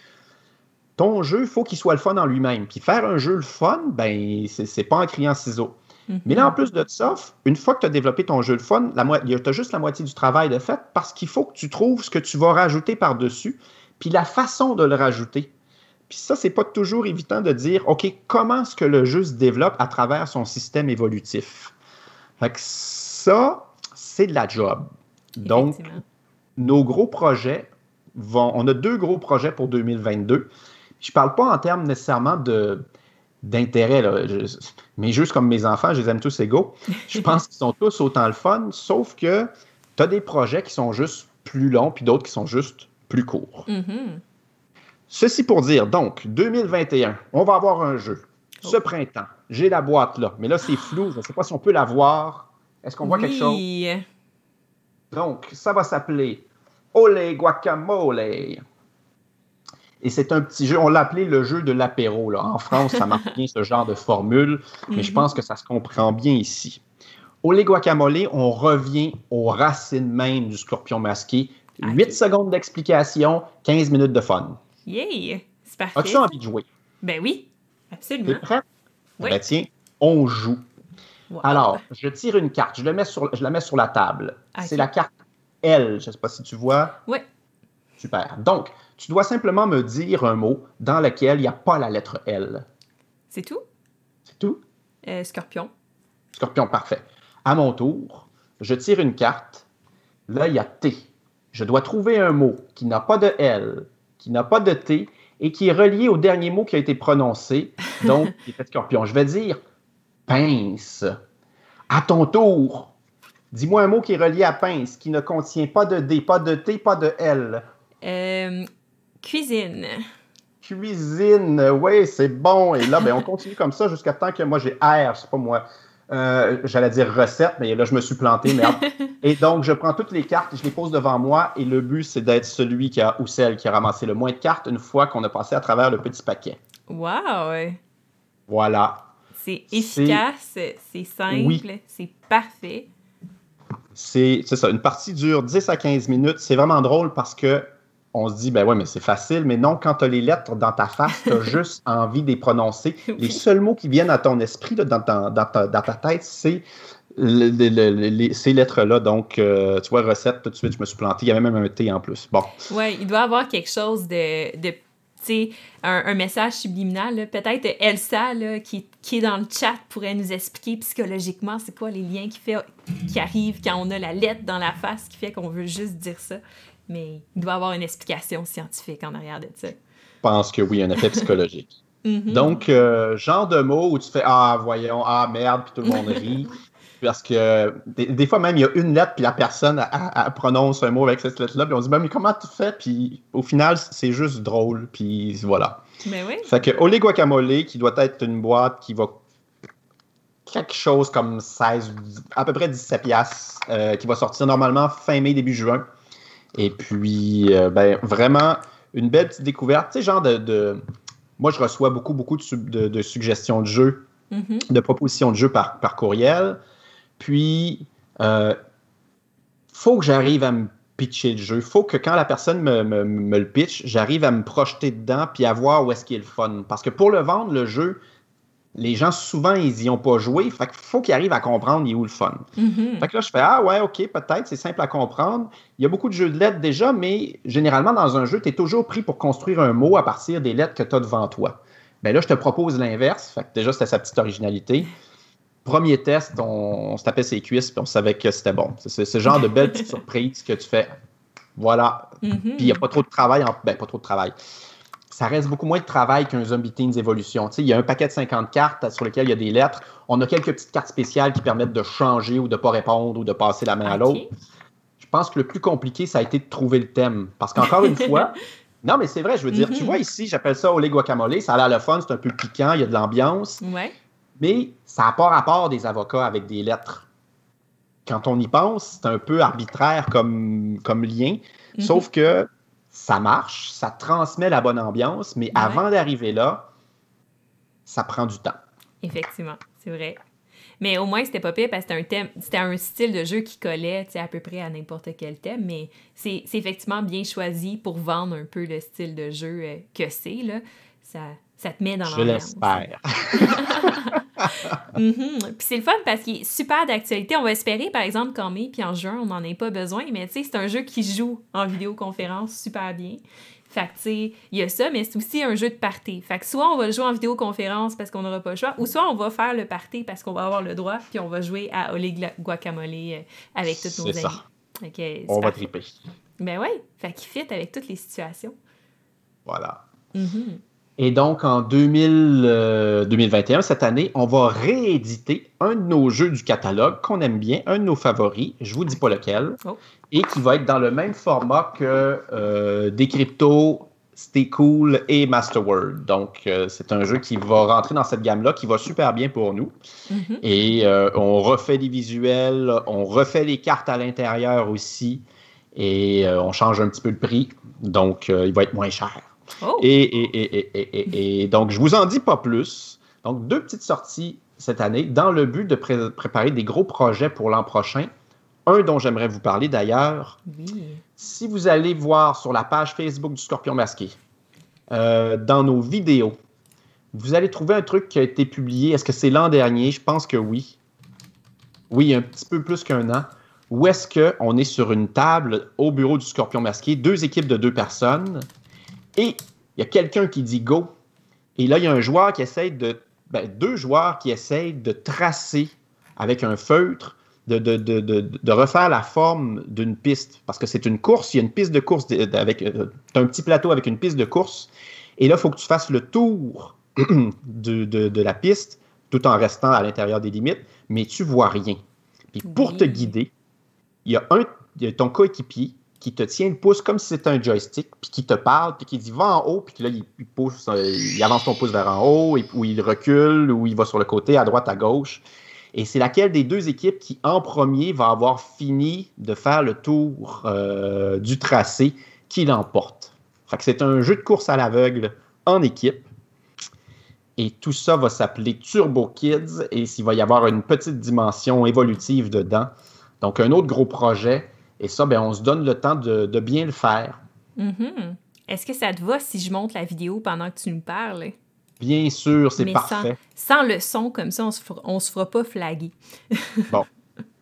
S2: ton jeu, il faut qu'il soit le fun en lui-même. Puis faire un jeu le fun, ben, c'est pas en criant ciseaux.
S1: Mhm.
S2: Mais là, en plus de ça, une fois que tu as développé ton jeu de fun, tu as juste la moitié du travail de fait parce qu'il faut que tu trouves ce que tu vas rajouter par-dessus, puis la façon de le rajouter. Puis ça, c'est pas toujours évident de dire, OK, comment est-ce que le jeu se développe à travers son système évolutif? Fait que ça, c'est de la job. Donc, nos gros projets vont. On a deux gros projets pour 2022. Je parle pas en termes nécessairement de d'intérêt. Je- Mes jeux, comme mes enfants, je les aime tous égaux. Je pense qu'ils sont tous autant le fun, sauf que tu as des projets qui sont juste plus longs, puis d'autres qui sont juste plus courts.
S1: Mhm.
S2: Ceci pour dire, donc, 2021, on va avoir un jeu. Ce
S1: Oh.
S2: printemps, j'ai la boîte là, mais là, c'est flou, je ne sais pas si on peut la voir. Est-ce qu'on voit quelque chose?
S1: Oui.
S2: Donc, ça va s'appeler Ole Guacamole. Et c'est un petit jeu, on l'a appelé le jeu de l'apéro. là. En France, ça marche bien ce genre de formule, mais je
S1: Mhm.
S2: pense que ça se comprend bien ici. Ole Guacamole, on revient aux racines même du scorpion masqué.
S1: Ok.
S2: 8 secondes d'explication, 15 minutes de fun.
S1: Yay! C'est parfait.
S2: As-tu envie de jouer?
S1: Ben oui,
S2: T'es
S1: absolument.
S2: prêt?
S1: Oui.
S2: Ben tiens, on joue.
S1: Wow.
S2: Alors, je tire une carte, je, le mets sur, je la mets sur la table. C'est la carte L. Je ne sais pas si tu vois.
S1: Oui.
S2: Super. Donc, tu dois simplement me dire un mot dans lequel il n'y a pas la lettre L.
S1: C'est tout?
S2: C'est tout?
S1: Euh, scorpion.
S2: Scorpion, parfait. À mon tour, je tire une carte. Là, il y a T. Je dois trouver un mot qui n'a pas de L, qui n'a pas de T et qui est relié au dernier mot qui a été prononcé, donc qui était scorpion. Je vais dire pince. À ton tour, dis-moi un mot qui est relié à pince, qui ne contient pas de D, pas de T, pas de L.
S1: Euh, cuisine.
S2: Cuisine, oui, c'est bon. Et là, ben, on continue comme ça jusqu'à temps que moi j'ai R, sais pas moi. Euh, J'allais dire recette, mais là je me suis planté, merde. et donc, je prends toutes les cartes, je les pose devant moi, et le but c'est d'être celui qui a ou celle qui a ramassé le moins de cartes une fois qu'on a passé à travers le petit paquet.
S1: Wow!
S2: Voilà.
S1: C'est efficace, c'est simple,
S2: Oui.
S1: c'est parfait.
S2: C'est ça. Une partie dure 10 à 15 minutes. C'est vraiment drôle parce que on se dit, ben ouais, mais c'est facile. Mais non, quand tu as les lettres dans ta face, tu as juste envie de les prononcer. Les
S1: Oui.
S2: seuls mots qui viennent à ton esprit, là, dans, ta- dans ta, dans ta tête, c'est le- le- le- les- ces lettres-là. Donc, euh, tu vois, recette, tout de suite, je me suis planté. Il y avait même un T en plus. Bon.
S1: Ouais, il doit avoir quelque chose de, de tu sais, un, un message subliminal. Peut-être Elsa, là, qui, qui est dans le chat, pourrait nous expliquer psychologiquement c'est quoi les liens qui, fait, qui arrivent quand on a la lettre dans la face qui fait qu'on veut juste dire ça. Mais il doit avoir une explication scientifique en arrière de ça.
S2: Je pense que oui, un effet psychologique.
S1: Mhm.
S2: Donc, euh, genre de mots où tu fais Ah, voyons, ah, merde, puis tout le monde rit. Parce que des, des fois, même, il y a une lettre, puis la personne prononce un mot avec cette lettre-là, puis on se dit Ben, Mais comment tu fais? Puis au final, c'est juste drôle, puis voilà.
S1: Mais oui.
S2: Fait que Ole Guacamole, qui doit être une boîte qui va quelque chose comme 16, à peu près 17 piastres, euh, qui va sortir normalement fin mai, début juin. Et puis, euh, ben, vraiment, une belle petite découverte. Tu sais, genre de, de- Moi, je reçois beaucoup, beaucoup de, de- de suggestions de jeux,
S1: Mhm.
S2: de propositions de jeux par, par courriel. Puis, euh, faut que j'arrive à me pitcher le jeu. faut que quand la personne me, me- me le pitch, j'arrive à me projeter dedans puis à voir où est-ce qu'il est le fun. Parce que pour le vendre, le jeu, les gens, souvent, ils y ont pas joué. Fait qu'il faut qu'ils arrivent à comprendre il est où le fun.
S1: Mhm.
S2: Fait que là, je fais Ah ouais, ok, peut-être, c'est simple à comprendre. Il y a beaucoup de jeux de lettres déjà, mais généralement, dans un jeu, tu es toujours pris pour construire un mot à partir des lettres que tu as devant toi. Ben là, je te propose l'inverse. Fait que déjà, c'était sa petite originalité. Premier test, on, on se tapait ses cuisses puis on savait que c'était bon. C'est ce genre de belle petite surprise que tu fais. Voilà.
S1: Mhm.
S2: Puis il n'y a pas trop de travail. En... Ben, pas trop de travail. Ça reste beaucoup moins de travail qu'un Zombie Teens Evolution. Il y a un paquet de 50 cartes sur lequel il y a des lettres. On a quelques petites cartes spéciales qui permettent de changer ou de ne pas répondre ou de passer la main à l'autre. Je pense que le plus compliqué, ça a été de trouver le thème. Parce qu'encore une fois, non, mais c'est vrai, je veux dire, tu
S1: Mhm.
S2: vois ici, j'appelle ça Olé Guacamole, ça a l'air le fun, c'est un peu piquant, il y a de l'ambiance,
S1: Ouais.
S2: mais ça n'a pas rapport des avocats avec des lettres. Quand on y pense, c'est un peu arbitraire comme, comme lien,
S1: Mhm.
S2: sauf que ça marche, ça transmet la bonne ambiance, mais avant d'arriver là, ça prend du temps.
S1: Effectivement, c'est vrai. Mais au moins, c'était pas pire parce que c'était un thème, c'était un style de jeu qui collait à peu près à n'importe quel thème, mais c'est effectivement bien choisi pour vendre un peu le style de jeu euh, que c'est. là. Ça, Ça te met dans
S2: Je l'espère.
S1: Mhm. Puis c'est le fun parce qu'il est super d'actualité. On va espérer, par exemple, qu'en mai puis en juin, on n'en ait pas besoin. Mais tu sais, c'est un jeu qui joue en vidéoconférence super bien. Fait que, tu sais, il y a ça, mais c'est aussi un jeu de party. Fait que soit on va le jouer en vidéoconférence parce qu'on n'aura pas le choix, ou soit on va faire le party parce qu'on va avoir le droit, puis on va jouer à Oli Guacamole euh, avec tous nos amis. Ça.
S2: on va triper.
S1: Ben oui, fait qu'il fit avec toutes les situations.
S2: Voilà. Mm-hmm. Et donc, en 2021, euh, cette année, on va rééditer un de nos jeux du catalogue qu'on aime bien, un de nos favoris, je vous dis pas lequel, oh. et qui va être dans le même format que euh, Decrypto, Stay Cool et Masterword. Donc, euh, c'est un jeu qui va rentrer dans cette gamme-là, qui va super bien pour nous. Mm-hmm. Et on refait les visuels, on refait les cartes à l'intérieur aussi, et on change un petit peu le prix. Donc, il va être moins cher. Oh. Et, donc, je vous en dis pas plus. Donc, deux petites sorties cette année dans le but de préparer des gros projets pour l'an prochain. Un dont j'aimerais vous parler d'ailleurs. Si vous allez voir sur la page Facebook du Scorpion Masqué, euh, dans nos vidéos, vous allez trouver un truc qui a été publié. Est-ce que c'est l'an dernier? Je pense que oui. Oui, un petit peu plus qu'un an. Où est-ce qu'on est sur une table au bureau du Scorpion Masqué, deux équipes de deux personnes, et il y a quelqu'un qui dit go. Et là, il y a un joueur qui essaye de. Ben, deux joueurs qui essayent de tracer avec un feutre, de, de, refaire la forme d'une piste. Parce que c'est une course, il y a une piste de course avec. Euh, un petit plateau avec une piste de course. Et là, il faut que tu fasses le tour de, la piste tout en restant à l'intérieur des limites, mais tu vois rien. Puis pour te guider, il y a un, il y a ton coéquipier qui te tient le pouce comme si c'était un joystick, puis qui te parle, puis qui dit va en haut, puis là, il, pousse, euh, il avance ton pouce vers en haut, ou il recule, ou il va sur le côté, à droite, à gauche. Et c'est laquelle des deux équipes qui, en premier, va avoir fini de faire le tour euh, du tracé qui l'emporte. C'est un jeu de course à l'aveugle en équipe. Et tout ça va s'appeler Turbo Kids et s'il va y avoir une petite dimension évolutive dedans. Donc, un autre gros projet. Et ça, ben, on se donne le temps de, bien le faire.
S1: Mm-hmm. Est-ce que ça te va si je monte la vidéo pendant que tu nous parles?
S2: Bien sûr, c'est parfait.
S1: Sans, le son, comme ça, on se se fera pas flaguer.
S2: bon.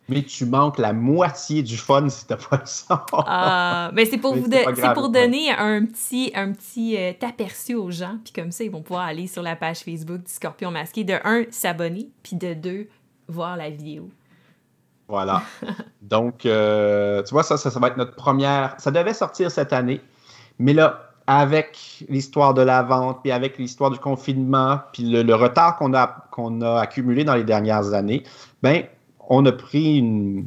S2: Mais tu manques la moitié du fun si t'as pas le son.
S1: Ah, mais c'est pour, vous pour donner un petit, un petit euh, aperçu aux gens, puis comme ça, ils vont pouvoir aller sur la page Facebook du Scorpion Masqué, de un, s'abonner, puis de deux, voir la vidéo.
S2: Voilà. Donc, euh, tu vois, ça, ça, va être notre première. Ça devait sortir cette année, mais là, avec l'histoire de la vente, puis avec l'histoire du confinement, puis le, retard qu'on a, qu'on a accumulé dans les dernières années, ben, on a pris une,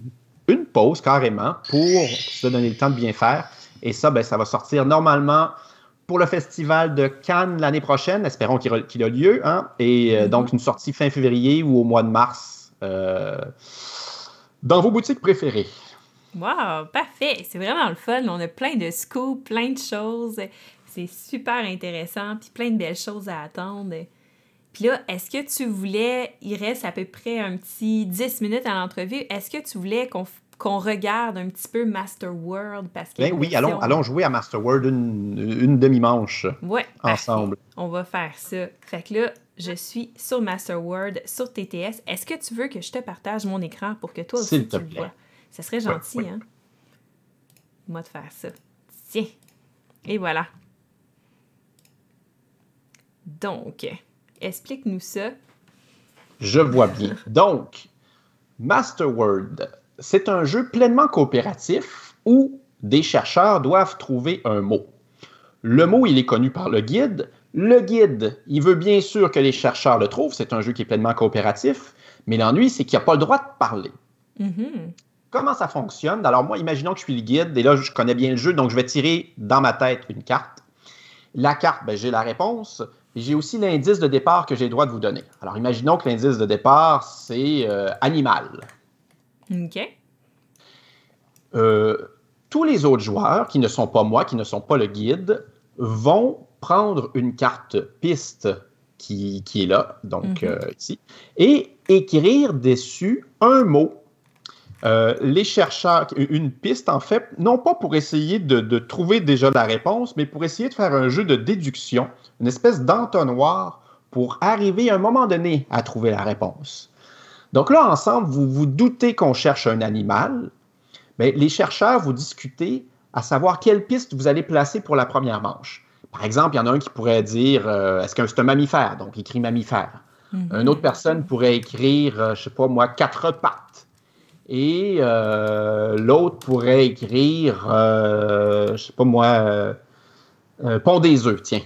S2: pause carrément pour se donner le temps de bien faire. Et ça, ben, ça va sortir normalement pour le festival de Cannes l'année prochaine. Espérons qu'il, a lieu. Hein? Et euh, mm-hmm. donc, une sortie fin février ou au mois de mars. Euh, dans vos boutiques préférées.
S1: Wow, parfait. C'est vraiment le fun. On a plein de scoops, plein de choses. C'est super intéressant, puis plein de belles choses à attendre. Puis là, est-ce que tu voulais, il reste à peu près un petit 10 minutes à l'entrevue, est-ce que tu voulais qu'on regarde un petit peu Master World parce
S2: ben oui, allons, allons jouer à Master World une, demi-manche
S1: ouais,
S2: ensemble.
S1: On va faire ça. Fait que là, je suis sur Masterword, sur TTS. Est-ce que tu veux que je te partage mon écran pour que toi aussi tu le vois? Ça serait gentil, hein? Moi de faire ça. Tiens. Et voilà. Donc, explique-nous ça.
S2: Je vois bien. Donc, Masterword, c'est un jeu pleinement coopératif où des chercheurs doivent trouver un mot. Le mot, il est connu par le guide, le guide, il veut bien sûr que les chercheurs le trouvent. C'est un jeu qui est pleinement coopératif. Mais l'ennui, c'est qu'il n'y a pas le droit de parler. Mm-hmm. Comment ça fonctionne? Alors, moi, imaginons que je suis le guide et là, je connais bien le jeu, donc je vais tirer dans ma tête une carte. La carte, ben, j'ai la réponse. J'ai aussi l'indice de départ que j'ai le droit de vous donner. Alors, imaginons que l'indice de départ, c'est euh, animal.
S1: OK.
S2: Euh, tous les autres joueurs, qui ne sont pas moi, qui ne sont pas le guide, vont prendre une carte piste qui, est là, donc mhm. euh, ici, et écrire dessus un mot. euh, les chercheurs, une piste en fait, non pas pour essayer de, de, trouver déjà la réponse, mais pour essayer de faire un jeu de déduction, une espèce d'entonnoir pour arriver à un moment donné à trouver la réponse. Donc là, ensemble, vous vous doutez qu'on cherche un animal, mais les chercheurs, vous discutez à savoir quelle piste vous allez placer pour la première manche. Par exemple, il y en a un qui pourrait dire euh, est-ce que c'est un mammifère? Donc, il écrit mammifère. Mm Une autre personne pourrait écrire, euh, je ne sais pas moi, quatre pattes. Et euh, l'autre pourrait écrire, je ne sais pas moi, pont des œufs, tiens.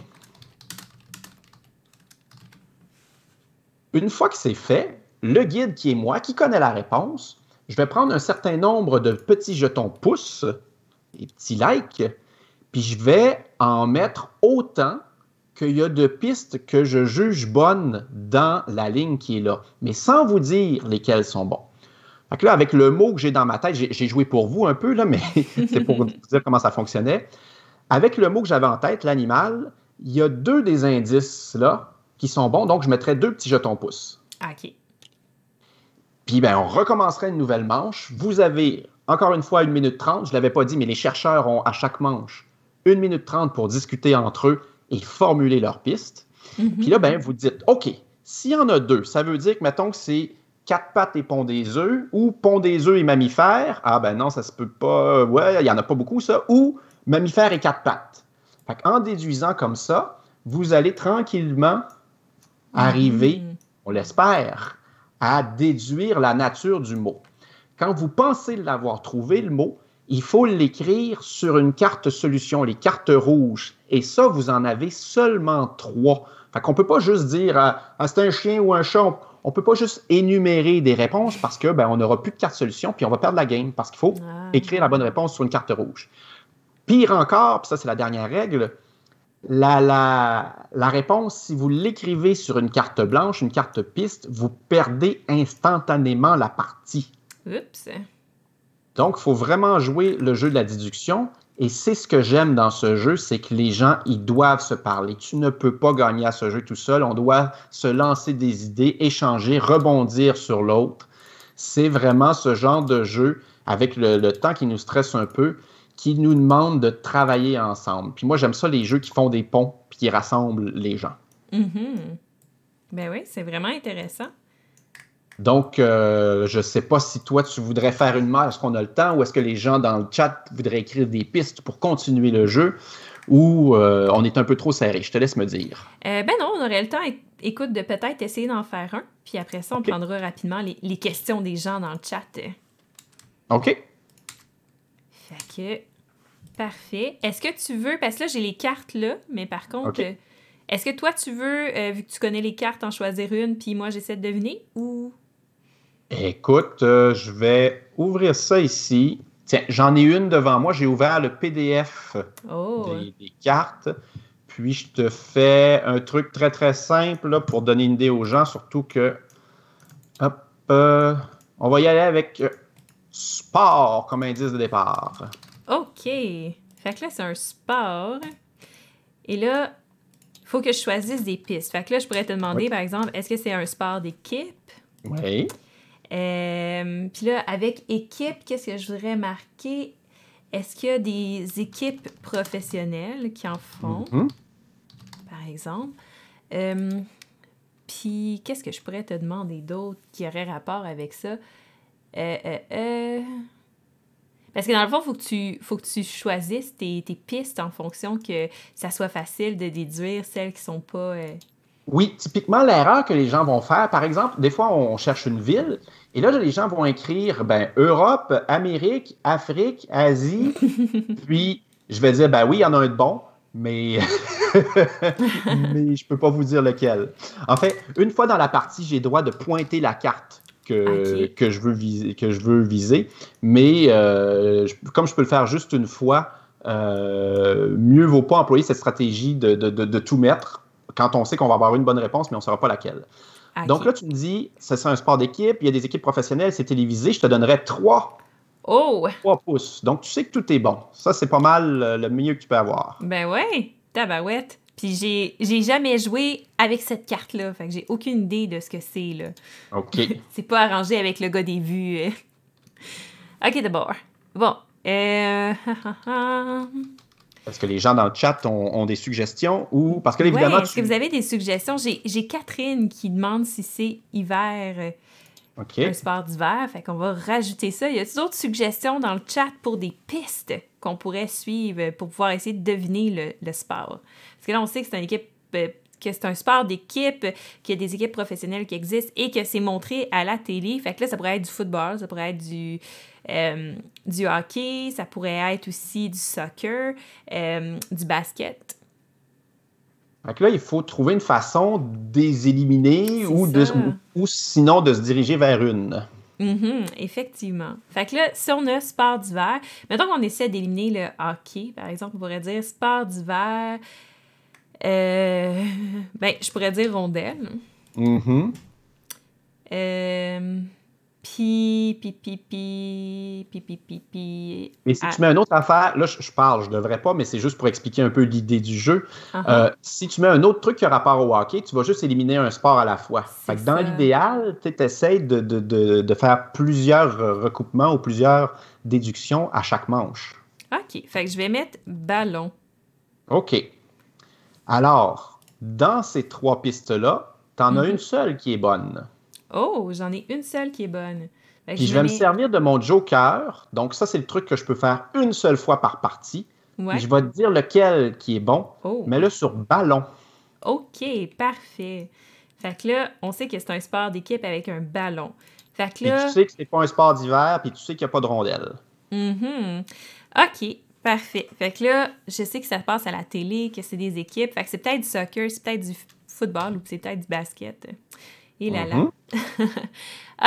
S2: Une fois que c'est fait, le guide qui est moi, qui connaît la réponse, je vais prendre un certain nombre de petits jetons pouces, des petits likes, puis je vais en mettre autant qu'il y a de pistes que je juge bonnes dans la ligne qui est là, mais sans vous dire lesquelles sont bons. Fait là, avec le mot que j'ai dans ma tête, j'ai joué pour vous un peu, là, mais c'est pour vous dire comment ça fonctionnait. Avec le mot que j'avais en tête, l'animal, il y a deux des indices là qui sont bons, donc je mettrais deux petits jetons pouces.
S1: OK.
S2: Puis, ben, on recommencerait une nouvelle manche. Vous avez, encore une fois, une minute trente. Je ne l'avais pas dit, mais les chercheurs ont à chaque manche une minute trente pour discuter entre eux et formuler leur piste. Mhm. Puis là, ben, vous dites, OK, s'il y en a deux, ça veut dire que, mettons que c'est quatre pattes et pont des œufs, ou pont des œufs et mammifères. Ah ben non, ça se peut pas. Ouais, il n'y en a pas beaucoup, ça. Ou mammifères et quatre pattes. en déduisant comme ça, vous allez tranquillement arriver, mhm. on l'espère, à déduire la nature du mot. Quand vous pensez l'avoir trouvé, le mot, il faut l'écrire sur une carte solution, les cartes rouges. Et ça, vous en avez seulement trois. Fait qu'on ne peut pas juste dire ah, ah, c'est un chien ou un chat. On ne peut pas juste énumérer des réponses parce que ben, on n'aura plus de carte solution puis on va perdre la game parce qu'il faut ah. écrire la bonne réponse sur une carte rouge. Pire encore, puis ça c'est la dernière règle, la, la, la réponse, si vous l'écrivez sur une carte blanche, une carte piste, vous perdez instantanément la partie.
S1: Oups.
S2: Donc, il faut vraiment jouer le jeu de la déduction. Et c'est ce que j'aime dans ce jeu, c'est que les gens, ils doivent se parler. Tu ne peux pas gagner à ce jeu tout seul. On doit se lancer des idées, échanger, rebondir sur l'autre. C'est vraiment ce genre de jeu, avec le, temps qui nous stresse un peu, qui nous demande de travailler ensemble. Puis moi, j'aime ça, les jeux qui font des ponts puis qui rassemblent les gens.
S1: Mm Ben oui, c'est vraiment intéressant.
S2: Donc, euh, je ne sais pas si toi, tu voudrais faire une main, est-ce qu'on a le temps, ou est-ce que les gens dans le chat voudraient écrire des pistes pour continuer le jeu, ou euh, on est un peu trop serré? Je te laisse me dire.
S1: Euh, ben non, on aurait le temps, écoute, de peut-être essayer d'en faire un, puis après ça, on prendra rapidement les, questions des gens dans le chat.
S2: OK.
S1: Fait que, parfait. Est-ce que tu veux, parce que là, j'ai les cartes là, mais par contre... Est-ce que toi, tu veux, vu que tu connais les cartes, en choisir une, puis moi, j'essaie de deviner, ou...
S2: Écoute, euh, je vais ouvrir ça ici. Tiens, j'en ai une devant moi. J'ai ouvert le PDF
S1: oh.
S2: des, cartes. Puis je te fais un truc très très simple pour donner une idée aux gens, surtout que. Hop, euh, on va y aller avec euh, sport comme indice de départ.
S1: OK. Fait que là, c'est un sport. Et là, il faut que je choisisse des pistes. Fait que là, je pourrais te demander, par exemple, est-ce que c'est un sport d'équipe?
S2: Oui.
S1: Euh, puis là, avec équipe, qu'est-ce que je voudrais marquer? Est-ce qu'il y a des équipes professionnelles qui en font, mm-hmm. par exemple? Euh, puis, qu'est-ce que je pourrais te demander d'autre qui aurait rapport avec ça? Euh, Parce que dans le fond, il faut, que tu, faut que tu choisisses tes, tes, pistes en fonction que ça soit facile de déduire celles qui sont pas
S2: oui, typiquement, l'erreur que les gens vont faire, par exemple, des fois, on cherche une ville, et là, les gens vont écrire ben, Europe, Amérique, Afrique, Asie, puis je vais dire, ben oui, il y en a un de bon, mais, mais je ne peux pas vous dire lequel. En fait, une fois dans la partie, j'ai le droit de pointer la carte que, que, je, veux viser, que je veux viser, mais euh, comme je peux le faire juste une fois, euh, mieux vaut pas employer cette stratégie de, de, de tout mettre quand on sait qu'on va avoir une bonne réponse, mais on ne saura pas laquelle. Donc là, tu me dis, c'est un sport d'équipe, il y a des équipes professionnelles, c'est télévisé, je te donnerais trois,
S1: oh.
S2: pouces. Donc tu sais que tout est bon. Ça, c'est pas mal euh, le mieux que tu peux avoir.
S1: Ben ouais, tabarouette. Puis j'ai, j'ai jamais joué avec cette carte-là, fait que j'ai aucune idée de ce que c'est, là.
S2: OK.
S1: c'est pas arrangé avec le gars des vues. Euh. OK, d'abord. Bon. Euh...
S2: Est-ce que les gens dans le chat ont, ont des suggestions ou parce que évidemment
S1: ouais, est-ce que vous avez des suggestions? J'ai Catherine qui demande si c'est hiver euh,
S2: okay.
S1: un sport d'hiver, fait qu'on va rajouter ça. Il y a d'autres suggestions dans le chat pour des pistes qu'on pourrait suivre pour pouvoir essayer de deviner le, le sport Parce que là on sait que c'est une équipe euh, que c'est un sport d'équipe, qu'il y a des équipes professionnelles qui existent et que c'est montré à la télé. Fait que là, ça pourrait être du football, ça pourrait être du, euh, du hockey, ça pourrait être aussi du soccer, euh, du basket.
S2: Fait que là, il faut trouver une façon de les éliminer ou, de, ou, ou, sinon de se diriger vers une.
S1: Mm -hmm, effectivement. Fait que là, si on a sport d'hiver, mettons qu'on essaie d'éliminer le hockey, par exemple, on pourrait dire sport d'hiver, euh, ben, je pourrais dire rondelle.
S2: Mm -hmm.
S1: Euh, Pi, pi, pi, pi, pi, pi, pi, pi.
S2: Mais si ah. tu mets une autre affaire, là, je, je parle, je devrais pas, mais c'est juste pour expliquer un peu l'idée du jeu. Uh -huh. euh, si tu mets un autre truc qui a rapport au hockey, tu vas juste éliminer un sport à la fois. Fait que dans l'idéal, tu essaies de, de, de, de, faire plusieurs recoupements ou plusieurs déductions à chaque manche.
S1: OK. Fait que je vais mettre ballon.
S2: OK. Alors, dans ces trois pistes-là, tu en mm -hmm. as une seule qui est bonne.
S1: Oh, j'en ai une seule qui est bonne.
S2: Puis je vais me servir de mon joker. Donc, ça, c'est le truc que je peux faire une seule fois par partie. Ouais. je vais te dire lequel qui est bon.
S1: Oh.
S2: Mets-le sur ballon.
S1: OK, parfait. Fait que là, on sait que c'est un sport d'équipe avec un ballon. Fait que là...
S2: Puis tu sais que c'est pas un sport d'hiver, puis tu sais qu'il n'y a pas de rondelle.
S1: Mm -hmm. OK, parfait. Fait que là, je sais que ça passe à la télé, que c'est des équipes. Fait que c'est peut-être du soccer, c'est peut-être du football ou c'est peut-être du basket. Et là là.
S2: Mhm.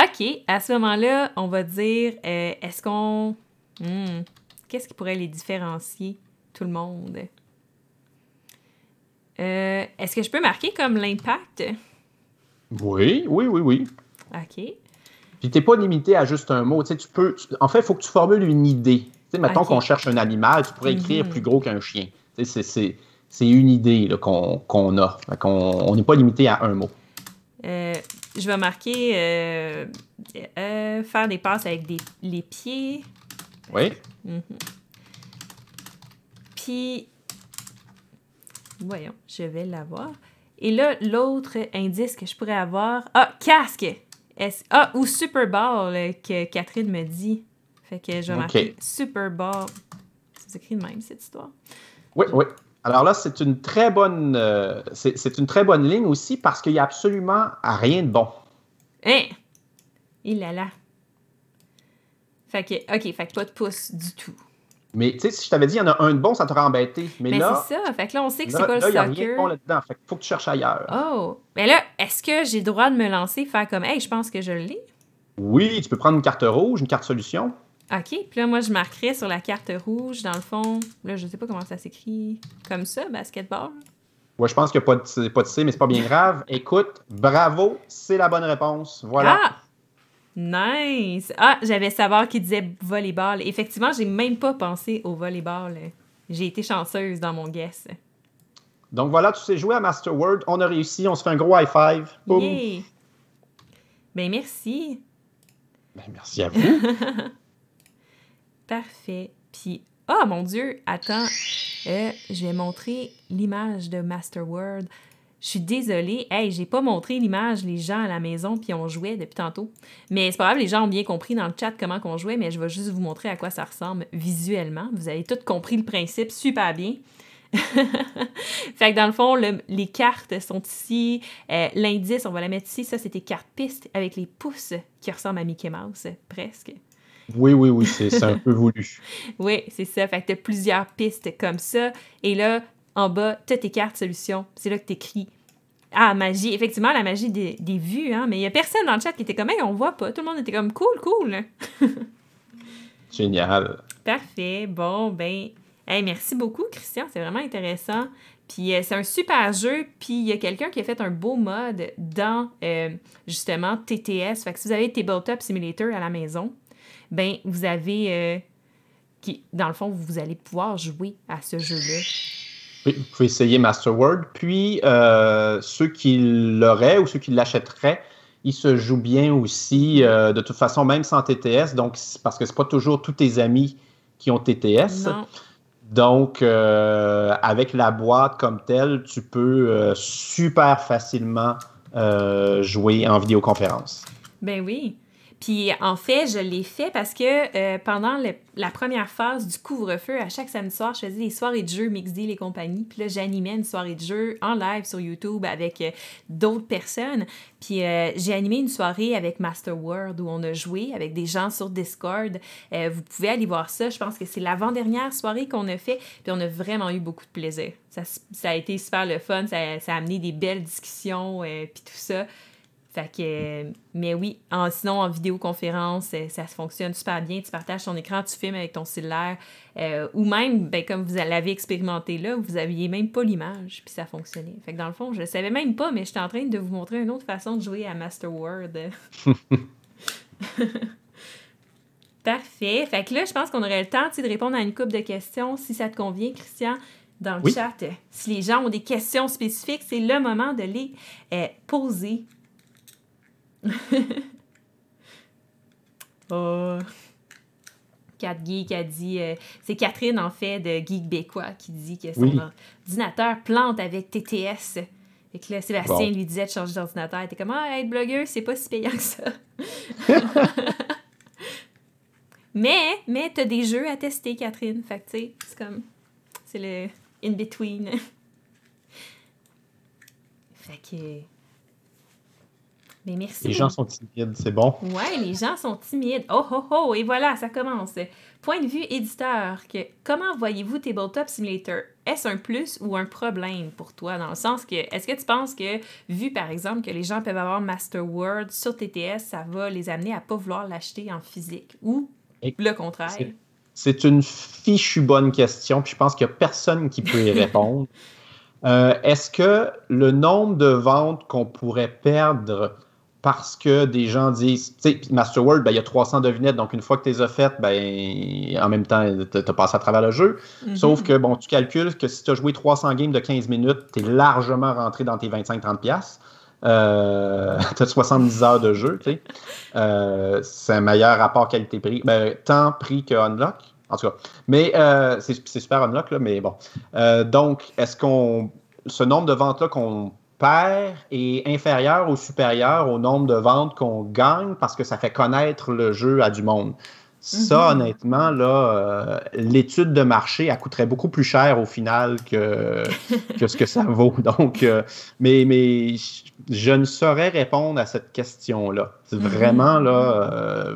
S1: OK, à ce moment-là, on va dire, euh, est-ce qu'on... Hmm, Qu'est-ce qui pourrait les différencier, tout le monde? Euh, est-ce que je peux marquer comme l'impact?
S2: Oui, oui, oui, oui.
S1: OK.
S2: Puis t'es pas limité à juste un mot. Tu sais, tu peux... tu- En fait, il faut que tu formules une idée. Tu sais, mettons qu'on cherche un animal, tu pourrais écrire
S1: Mhm.
S2: plus gros qu'un chien. Tu sais, c'est- une idée qu'on a. Qu'on on n'est pas limité à un mot.
S1: Euh, je vais marquer euh, euh, faire des passes avec des, les pieds.
S2: Oui.
S1: Mhm. Puis, voyons, je vais l'avoir. Et là, l'autre indice que je pourrais avoir. Ah, casque! Ah, ou Super Bowl que Catherine me dit. Fait que je vais marquer Super Bowl. C'est écrit de même, cette histoire?
S2: Oui, oui. Alors là, c'est une très bonne, euh, c'est une très bonne ligne aussi parce qu'il n'y a absolument rien de bon.
S1: Hein? Il là là. Fait que, OK, fait que pas de pouce du tout.
S2: Mais tu sais, si je t'avais dit il y en a un de bon, ça t'aurait embêté. Mais,
S1: Mais
S2: là,
S1: c'est ça. Fait que là, on sait que c'est pas
S2: là,
S1: le
S2: il n'y a rien de
S1: soccer.
S2: bon là-dedans. Fait faut que tu cherches ailleurs.
S1: Oh! Mais là, est-ce que j'ai le droit de me lancer, faire comme, hey, je pense que je l'ai?
S2: Oui, tu peux prendre une carte rouge, une carte solution.
S1: OK. Puis là, moi, je marquerais sur la carte rouge, dans le fond, là, je sais pas comment ça s'écrit, comme ça, basketball.
S2: Ouais, je pense qu'il n'y a pas de, pas de C, mais c'est pas bien grave. Écoute, bravo, c'est la bonne réponse. Voilà.
S1: Ah! Nice! Ah, j'avais savoir qui disait volleyball. Effectivement, j'ai même pas pensé au volleyball. J'ai été chanceuse dans mon guess.
S2: Donc voilà, tu sais jouer à Master Word. On a réussi, on se fait un gros high five. Boum.
S1: Ben, merci.
S2: Ben, merci à vous.
S1: Parfait. Puis, oh mon Dieu, attends, Euh, je vais montrer l'image de Master Word. Je suis désolée, hey, j'ai pas montré l'image, les gens à la maison, puis on jouait depuis tantôt. Mais c'est pas grave, les gens ont bien compris dans le chat comment qu'on jouait, mais je vais juste vous montrer à quoi ça ressemble visuellement. Vous avez tous compris le principe super bien. fait que dans le fond, le- les cartes sont ici. Euh, L'indice, on va la mettre ici. Ça, c'était carte piste avec les pouces qui ressemblent à Mickey Mouse, presque.
S2: Oui, oui, oui, c'est un peu voulu.
S1: Oui, c'est ça. Fait que t'as plusieurs pistes comme ça. Et là, en bas, t'as tes cartes solutions. C'est là que t'écris. Ah, magie. Effectivement, la magie des, des vues, hein. Mais il y a personne dans le chat qui était comme, hey, on voit pas. Tout le monde était comme, cool, cool.
S2: Génial.
S1: Parfait. Bon, ben, hey, merci beaucoup, Christian. C'est vraiment intéressant. Puis euh, c'est un super jeu. Puis il y a quelqu'un qui a fait un beau mode dans, euh, justement, TTS. Fait que si vous avez Tabletop Simulator à la maison, ben, vous avez... euh, qui, dans le fond, vous allez pouvoir jouer à ce jeu-là.
S2: Oui, vous pouvez essayer Master Word. Puis, euh, ceux qui l'auraient ou ceux qui l'achèteraient, il se joue bien aussi, euh, de toute façon, même sans TTS, donc parce que c'est pas toujours tous tes amis qui ont TTS. Donc, euh, avec la boîte comme telle, tu peux euh, super facilement jouer en vidéoconférence.
S1: Ben oui. Puis en fait, je l'ai fait parce que euh, pendant la première phase du couvre-feu, à chaque samedi soir, je faisais des soirées de jeux mixed les compagnies. Puis là, j'animais une soirée de jeux en live sur YouTube avec euh, d'autres personnes. Puis euh, j'ai animé une soirée avec Master World où on a joué avec des gens sur Discord. vous pouvez aller voir ça. Je pense que c'est l'avant-dernière soirée qu'on a fait. Puis on a vraiment eu beaucoup de plaisir. Ça, ça a été super le fun. Ça, ça a amené des belles discussions. puis tout ça. Fait que, mais oui, en, sinon en vidéoconférence, euh, ça se fonctionne super bien. Tu partages ton écran, tu filmes avec ton cellulaire. Euh, ou même, ben, comme vous l'avez expérimenté là, vous aviez même pas l'image, puis ça fonctionnait. Fait que dans le fond, je le savais même pas, mais j'étais en train de vous montrer une autre façon de jouer à Master World. Parfait. Fait que là, je pense qu'on aurait le temps de répondre à une couple de questions, si ça te convient, Christian dans le chat. Si les gens ont des questions spécifiques, c'est le moment de les euh, poser. oh. Cat Geek a dit. Euh, c'est Catherine, en fait, de Geek Bécois, qui dit que son ordinateur plante avec TTS. Et que là, Sébastien lui disait de changer d'ordinateur. Il était comme Ah, être blogueur, c'est pas si payant que ça. mais, mais t'as des jeux à tester, Catherine. Fait que, tu sais, c'est comme. C'est le in-between. fait que. Mais merci.
S2: Les gens sont timides, c'est bon.
S1: Ouais, les gens sont timides. Oh, oh, oh, et voilà, ça commence. Point de vue éditeur, que, comment voyez-vous Tabletop Simulator? Est-ce un plus ou un problème pour toi? Dans le sens que, est-ce que tu penses que, vu par exemple que les gens peuvent avoir Master Word sur TTS, ça va les amener à pas vouloir l'acheter en physique? Ou le contraire?
S2: C'est une fichue bonne question, puis je pense qu'il n'y a personne qui peut y répondre. Euh, est-ce que le nombre de ventes qu'on pourrait perdre parce que des gens disent, tu sais, Masterworld, ben, il y a 300 devinettes, donc une fois que tu les as faites, ben, en même temps, tu as passé à travers le jeu. Mm-hmm. Sauf que, bon, tu calcules que si tu as joué 300 games de 15 minutes, tu es largement rentré dans tes 25-30$. Euh, tu as 70 heures de jeu, tu sais. Euh, c'est un meilleur rapport qualité-prix. Ben, tant prix que unlock, en tout cas. Mais euh, c'est super unlock, là, mais bon. Euh, donc, est-ce qu'on. Ce nombre de ventes-là qu'on perd est inférieur ou supérieur au nombre de ventes qu'on gagne parce que ça fait connaître le jeu à du monde. Ça, mhm. honnêtement, là, euh, l'étude de marché, elle coûterait beaucoup plus cher au final que, que ce que ça vaut. Donc, euh, mais, mais je ne saurais répondre à cette question-là. Mhm. vraiment là. Euh,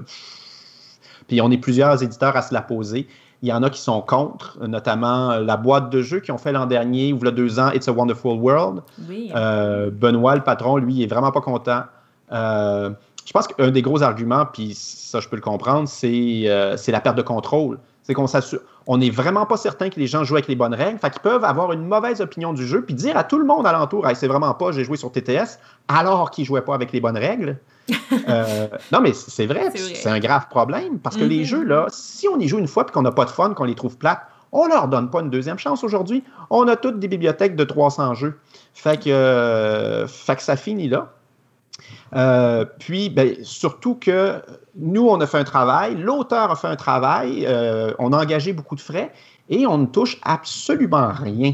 S2: puis on est plusieurs éditeurs à se la poser. Il y en a qui sont contre, notamment la boîte de jeux qui ont fait l'an dernier, ou il y a deux ans, It's a Wonderful World. Euh, Benoît, le patron, lui, il est vraiment pas content. Euh, je pense qu'un des gros arguments, puis ça, je peux le comprendre, c'est euh, la perte de contrôle. C'est qu'on s'assure. On n'est vraiment pas certain que les gens jouent avec les bonnes règles. Fait qu'ils peuvent avoir une mauvaise opinion du jeu, puis dire à tout le monde alentour hey, c'est vraiment pas, j'ai joué sur TTS, alors qu'ils jouaient pas avec les bonnes règles. Euh, non, mais c'est vrai, c'est un grave problème parce que les mm-hmm. jeux, là, si on y joue une fois et qu'on n'a pas de fun, qu'on les trouve plates, on leur donne pas une deuxième chance aujourd'hui. On a toutes des bibliothèques de 300 jeux. Fait que, euh, fait que ça finit là. Euh, puis, ben, surtout que nous, on a fait un travail, l'auteur a fait un travail, on a engagé beaucoup de frais et on ne touche absolument rien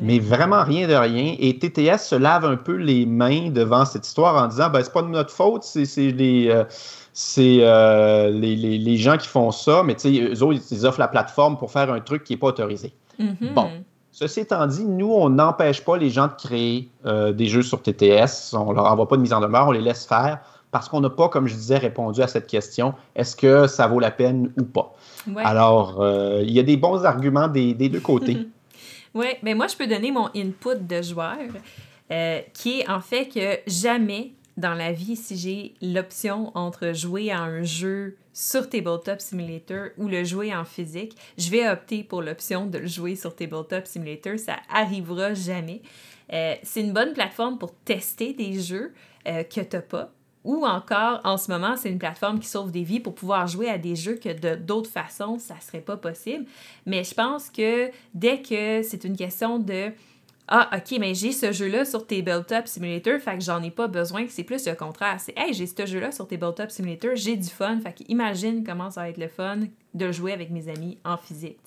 S2: mais vraiment rien de rien. Et TTS se lave un peu les mains devant cette histoire en disant ben, c'est pas de notre faute, c'est les. Euh, c'est euh, les, les, les, gens qui font ça, mais eux autres, ils offrent la plateforme pour faire un truc qui n'est pas autorisé.
S1: Mm-hmm.
S2: Bon. Ceci étant dit, nous, on n'empêche pas les gens de créer euh, des jeux sur TTS. On leur envoie pas de mise en demeure, on les laisse faire parce qu'on n'a pas, comme je disais, répondu à cette question est-ce que ça vaut la peine ou pas? Alors, il y a des bons arguments des, des deux côtés.
S1: Oui, mais moi, je peux donner mon input de joueur, euh, qui est en fait que jamais dans la vie, si j'ai l'option entre jouer à un jeu sur Tabletop Simulator ou le jouer en physique, je vais opter pour l'option de le jouer sur Tabletop Simulator. Ça arrivera jamais. Euh, c'est une bonne plateforme pour tester des jeux euh, que tu n'as pas. Ou encore, en ce moment, c'est une plateforme qui sauve des vies pour pouvoir jouer à des jeux que de d'autres façons, ça serait pas possible. Mais je pense que dès que c'est une question de ah, ok, mais j'ai ce jeu-là sur Tabletop Simulator, fait que j'en ai pas besoin, c'est plus le contraire. C'est, hey, j'ai ce jeu-là sur Tabletop Simulator, j'ai du fun, fait imagine comment ça va être le fun de jouer avec mes amis en physique.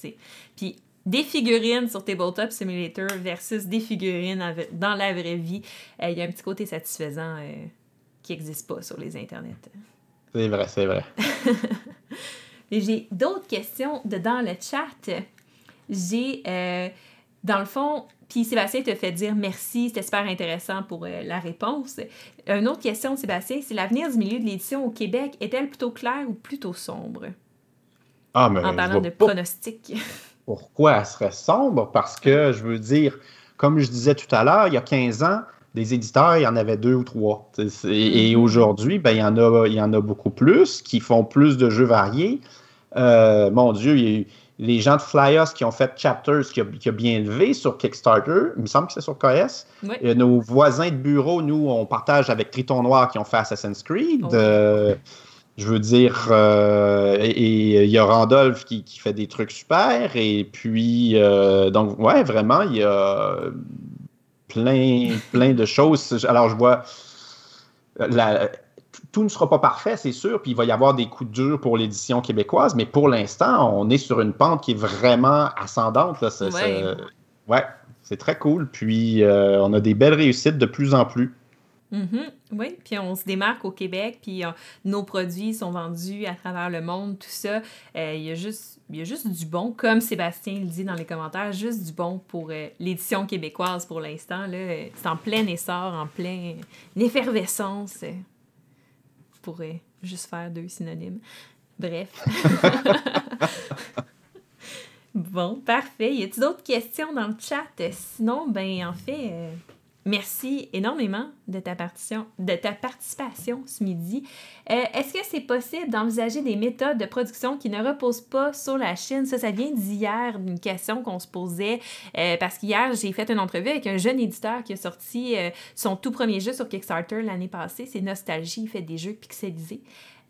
S1: Puis des figurines sur Tabletop Simulator versus des figurines dans la vraie vie, euh, il y a un petit côté satisfaisant euh, qui n'existe pas sur les internets.
S2: C'est vrai, c'est vrai.
S1: J'ai d'autres questions de dans le chat. J'ai, euh, dans le fond, puis Sébastien te fait dire merci, c'était super intéressant pour la réponse. Une autre question de Sébastien, c'est l'avenir du milieu de l'édition au Québec est-elle plutôt claire ou plutôt sombre?
S2: Ah, mais
S1: en parlant de pronostics.
S2: Pourquoi elle serait sombre? Parce que, je veux dire, comme je disais tout à l'heure, il y a 15 ans, des éditeurs, il y en avait deux ou trois. Et aujourd'hui, ben, il, y en a, il y en a beaucoup plus qui font plus de jeux variés. Euh, mon Dieu, il y a eu les gens de Flyers qui ont fait Chapters, qui a, bien levé sur Kickstarter. Il me semble que c'est sur KS. nos voisins de bureau, nous, on partage avec Triton Noir qui ont fait Assassin's Creed. Oh. Euh, je veux dire, euh, et il y a Randolph qui, fait des trucs super. Et puis, euh, donc, ouais, vraiment, il y a plein, plein de choses. Alors, je vois, tout ne sera pas parfait, c'est sûr, puis il va y avoir des coups durs pour l'édition québécoise, mais pour l'instant, on est sur une pente qui est vraiment ascendante. Là. ouais, c'est très cool. Puis, euh, on a des belles réussites de plus en plus.
S1: Mm-hmm. Oui, puis on se démarque au Québec, puis euh, nos produits sont vendus à travers le monde, tout ça. Euh, il, y a juste, y a juste du bon, comme Sébastien le dit dans les commentaires, juste du bon pour euh, l'édition québécoise pour l'instant. C'est en plein essor, en plein effervescence. pour juste faire deux synonymes. Bref. bon, parfait. Y a-t-il d'autres questions dans le chat? Sinon, ben en fait Merci énormément de ta, participation ce midi. Euh, est-ce que c'est possible d'envisager des méthodes de production qui ne reposent pas sur la Chine? Ça, ça vient d'hier, d'une question qu'on se posait, euh, parce qu'hier, j'ai fait une entrevue avec un jeune éditeur qui a sorti euh, son tout premier jeu sur Kickstarter l'année passée. C'est Nostalgie, il fait des jeux pixelisés.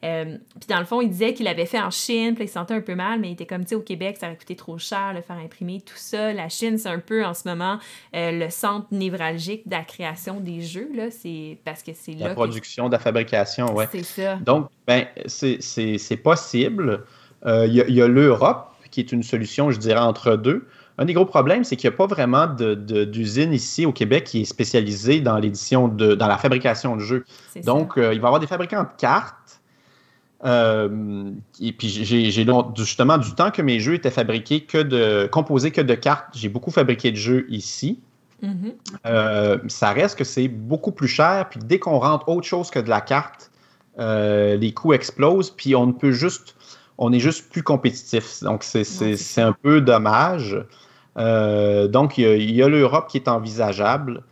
S1: Euh, puis dans le fond, il disait qu'il l'avait fait en Chine, puis il se sentait un peu mal, mais il était comme, tu sais, au Québec, ça aurait coûté trop cher le faire imprimer, tout ça. La Chine, c'est un peu en ce moment euh, le centre névralgique de la création des jeux, là. C'est parce que c'est
S2: là. La production, de la fabrication, ouais.
S1: C'est ça.
S2: Donc, ben, c'est possible. Euh, il y a, l'Europe, qui est une solution, je dirais, entre deux. Un des gros problèmes, c'est qu'il n'y a pas vraiment d'usine ici au Québec qui est spécialisée dans l'édition de, dans la fabrication de jeux. Donc, il va y avoir des fabricants de cartes euh, et puis j'ai justement du temps que mes jeux étaient fabriqués que de composés que de cartes. J'ai beaucoup fabriqué de jeux ici. Mm-hmm. Euh, ça reste que c'est beaucoup plus cher. Puis dès qu'on rentre autre chose que de la carte, euh, les coûts explosent. Puis on ne peut juste, on est juste plus compétitif. Donc c'est un peu dommage. donc il y a, l'Europe qui est envisageable.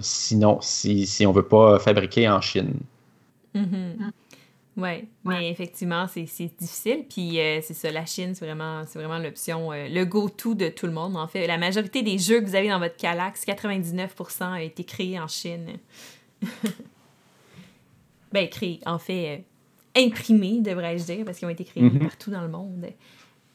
S2: sinon, si, si on ne veut pas fabriquer en Chine.
S1: Mm-hmm. Oui, mais effectivement, c'est difficile. Puis euh, c'est ça, la Chine, c'est vraiment, vraiment l'option, euh, le go-to de tout le monde. En fait, la majorité des jeux que vous avez dans votre Calax, 99% a été créé en Chine. ben, créé, en fait, euh, imprimé, devrais-je dire, parce qu'ils ont été créés mm-hmm. partout dans le monde.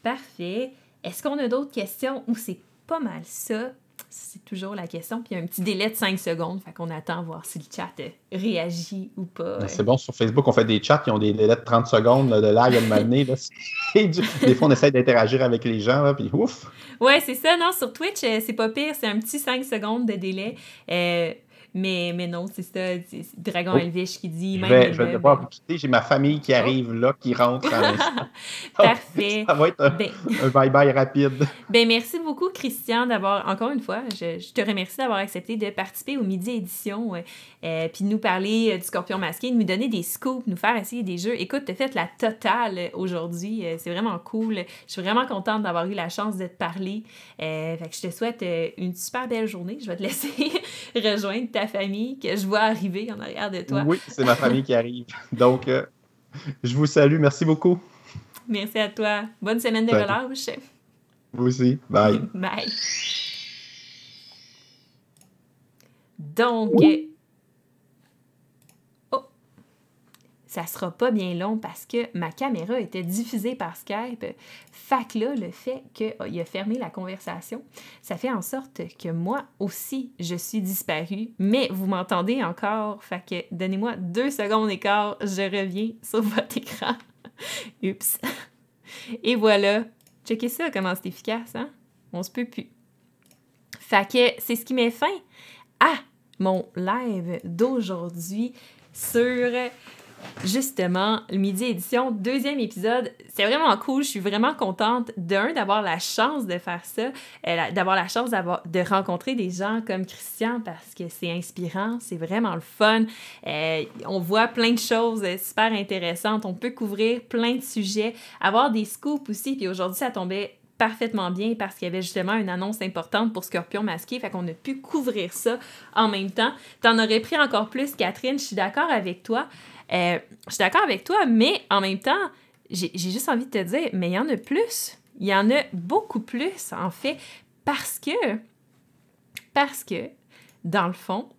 S1: Parfait. Est-ce qu'on a d'autres questions? Ou c'est pas mal ça? C'est toujours la question. Puis il y a un petit délai de 5 secondes. Fait qu'on attend voir si le chat euh, réagit ou pas.
S2: Ben, c'est bon, sur Facebook, on fait des chats qui ont des délais de 30 secondes de lag à un Des fois, on essaie d'interagir avec les gens, là, puis ouf!
S1: Ouais, c'est ça. Non, sur Twitch, euh, c'est pas pire. C'est un petit 5 secondes de délai. Euh, mais, mais non, c'est ça. Dragon oh. Elvish qui dit.
S2: Je vais, je vais devoir vous quitter. J'ai ma famille qui oh. arrive là, qui rentre
S1: Parfait.
S2: ça va être ben un, bye-bye rapide.
S1: Ben, merci beaucoup, Christian, d'avoir, encore une fois, je, te remercie d'avoir accepté de participer au Midi Édition, euh, puis de nous parler euh, du Scorpion Masqué, de nous donner des scoops, nous faire essayer des jeux. Écoute, tu as fait la totale aujourd'hui. Euh, c'est vraiment cool. Je suis vraiment contente d'avoir eu la chance de te parler. fait que je te souhaite une super belle journée. Je vais te laisser rejoindre ta famille que je vois arriver en arrière de toi.
S2: Oui, c'est ma famille qui arrive. Donc, euh, je vous salue. Merci beaucoup.
S1: Merci à toi. Bonne semaine de relâche.
S2: Vous aussi. Bye.
S1: Bye. Donc, oh, ça sera pas bien long parce que ma caméra était diffusée par Skype. Que là, le fait qu'il oh, a fermé la conversation, ça fait en sorte que moi aussi, je suis disparue, mais vous m'entendez encore. Que donnez-moi deux secondes et je reviens sur votre écran. Oups. Et voilà. Checkez ça, comment c'est efficace, hein? On se peut plus. Fait que c'est ce qui met fin à mon live d'aujourd'hui sur justement le midi édition, deuxième épisode. C'est vraiment cool. Je suis vraiment contente d'un d'avoir la chance de faire ça, euh, d'avoir la chance de rencontrer des gens comme Christian parce que c'est inspirant, c'est vraiment le fun. Euh, on voit plein de choses super intéressantes. On peut couvrir plein de sujets, avoir des scoops aussi. Puis aujourd'hui, ça tombait parfaitement bien parce qu'il y avait justement une annonce importante pour Scorpion masqué, fait qu'on a pu couvrir ça en même temps. T'en aurais pris encore plus, Catherine, je suis d'accord avec toi. Euh, je suis d'accord avec toi, mais en même temps, j'ai juste envie de te dire, mais il y en a plus. Il y en a beaucoup plus, en fait, parce que, parce que, dans le fond,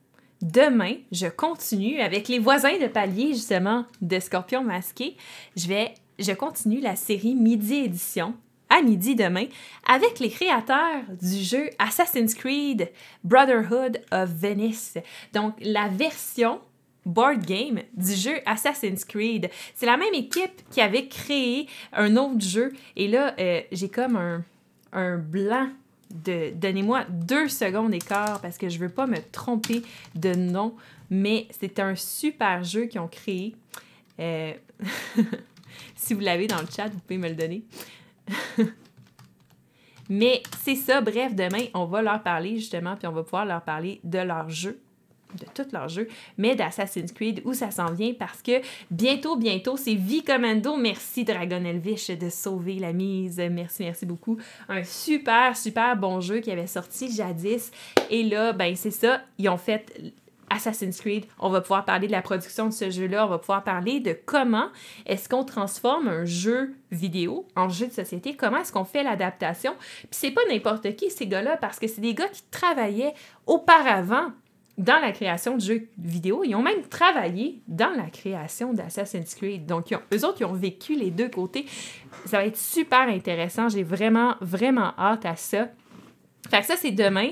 S1: demain, je continue avec les voisins de palier, justement, de Scorpion masqué. Je vais, je continue la série Midi Édition à midi demain avec les créateurs du jeu Assassin's Creed Brotherhood of Venice. Donc, la version board game du jeu Assassin's Creed. C'est la même équipe qui avait créé un autre jeu. Et là, euh, j'ai comme un, blanc de donnez-moi deux secondes d'écart parce que je veux pas me tromper de nom, mais c'est un super jeu qu'ils ont créé. Euh, si vous l'avez dans le chat, vous pouvez me le donner. Mais c'est ça, bref, demain, on va leur parler justement, puis on va pouvoir leur parler de leur jeu de tout leur jeu, mais d'Assassin's Creed où ça s'en vient parce que bientôt, bientôt, c'est V-Commando. Merci Dragon Elvish de sauver la mise. Merci, merci beaucoup. Un super, super bon jeu qui avait sorti jadis. Et là, ben c'est ça, ils ont fait Assassin's Creed, on va pouvoir parler de la production de ce jeu-là, on va pouvoir parler de comment est-ce qu'on transforme un jeu vidéo en jeu de société, comment est-ce qu'on fait l'adaptation. Puis c'est pas n'importe qui ces gars-là parce que c'est des gars qui travaillaient auparavant dans la création de jeux vidéo. Ils ont même travaillé dans la création d'Assassin's Creed. Donc, eux autres, ils ont vécu les deux côtés. Ça va être super intéressant. J'ai vraiment, vraiment hâte à ça. Fait que ça, c'est demain.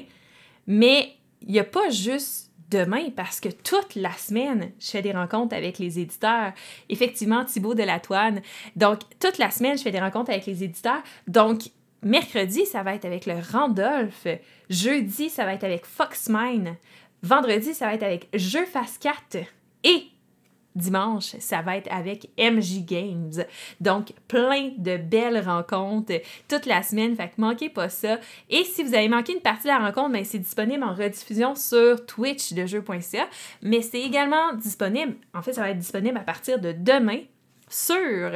S1: Mais il n'y a pas juste demain parce que toute la semaine, je fais des rencontres avec les éditeurs. Effectivement, Thibaut de la Toine. Donc, toute la semaine, je fais des rencontres avec les éditeurs. Donc, mercredi, ça va être avec le Randolph. Jeudi, ça va être avec Foxmine. Vendredi, ça va être avec Jeux Face 4. Et dimanche, ça va être avec MJ Games. Donc, plein de belles rencontres toute la semaine, fait que manquez pas ça. Et si vous avez manqué une partie de la rencontre, ben, c'est disponible en rediffusion sur Twitch de jeux.ca, mais c'est également disponible, en fait, ça va être disponible à partir de demain sur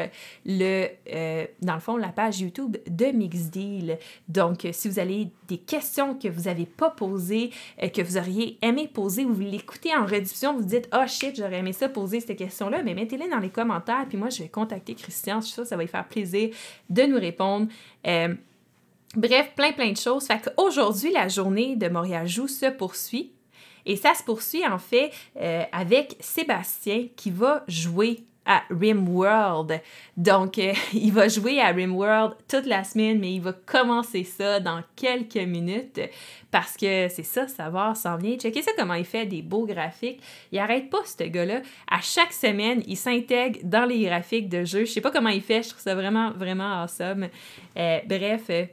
S1: le, euh, dans le fond, la page YouTube de Mixdeal. Donc, si vous avez des questions que vous n'avez pas posées, euh, que vous auriez aimé poser, ou vous l'écoutez en réduction, vous dites « Oh shit, j'aurais aimé ça poser cette question-là », mais mettez-les dans les commentaires, puis moi, je vais contacter Christian. Je suis sûre que ça va lui faire plaisir de nous répondre. Euh, bref, plein, plein de choses. Fait qu'aujourd'hui, la journée de Montréal Joue se poursuit. Et ça se poursuit en fait avec Sébastien qui va jouer à RimWorld. Donc, euh, il va jouer à RimWorld toute la semaine, mais il va commencer ça dans quelques minutes parce que c'est ça, savoir s'en vient. Checkez ça comment il fait des beaux graphiques. Il arrête pas, ce gars-là. À chaque semaine, il s'intègre dans les graphiques de jeu. Je sais pas comment il fait, je trouve ça vraiment, vraiment awesome. Euh, bref, euh,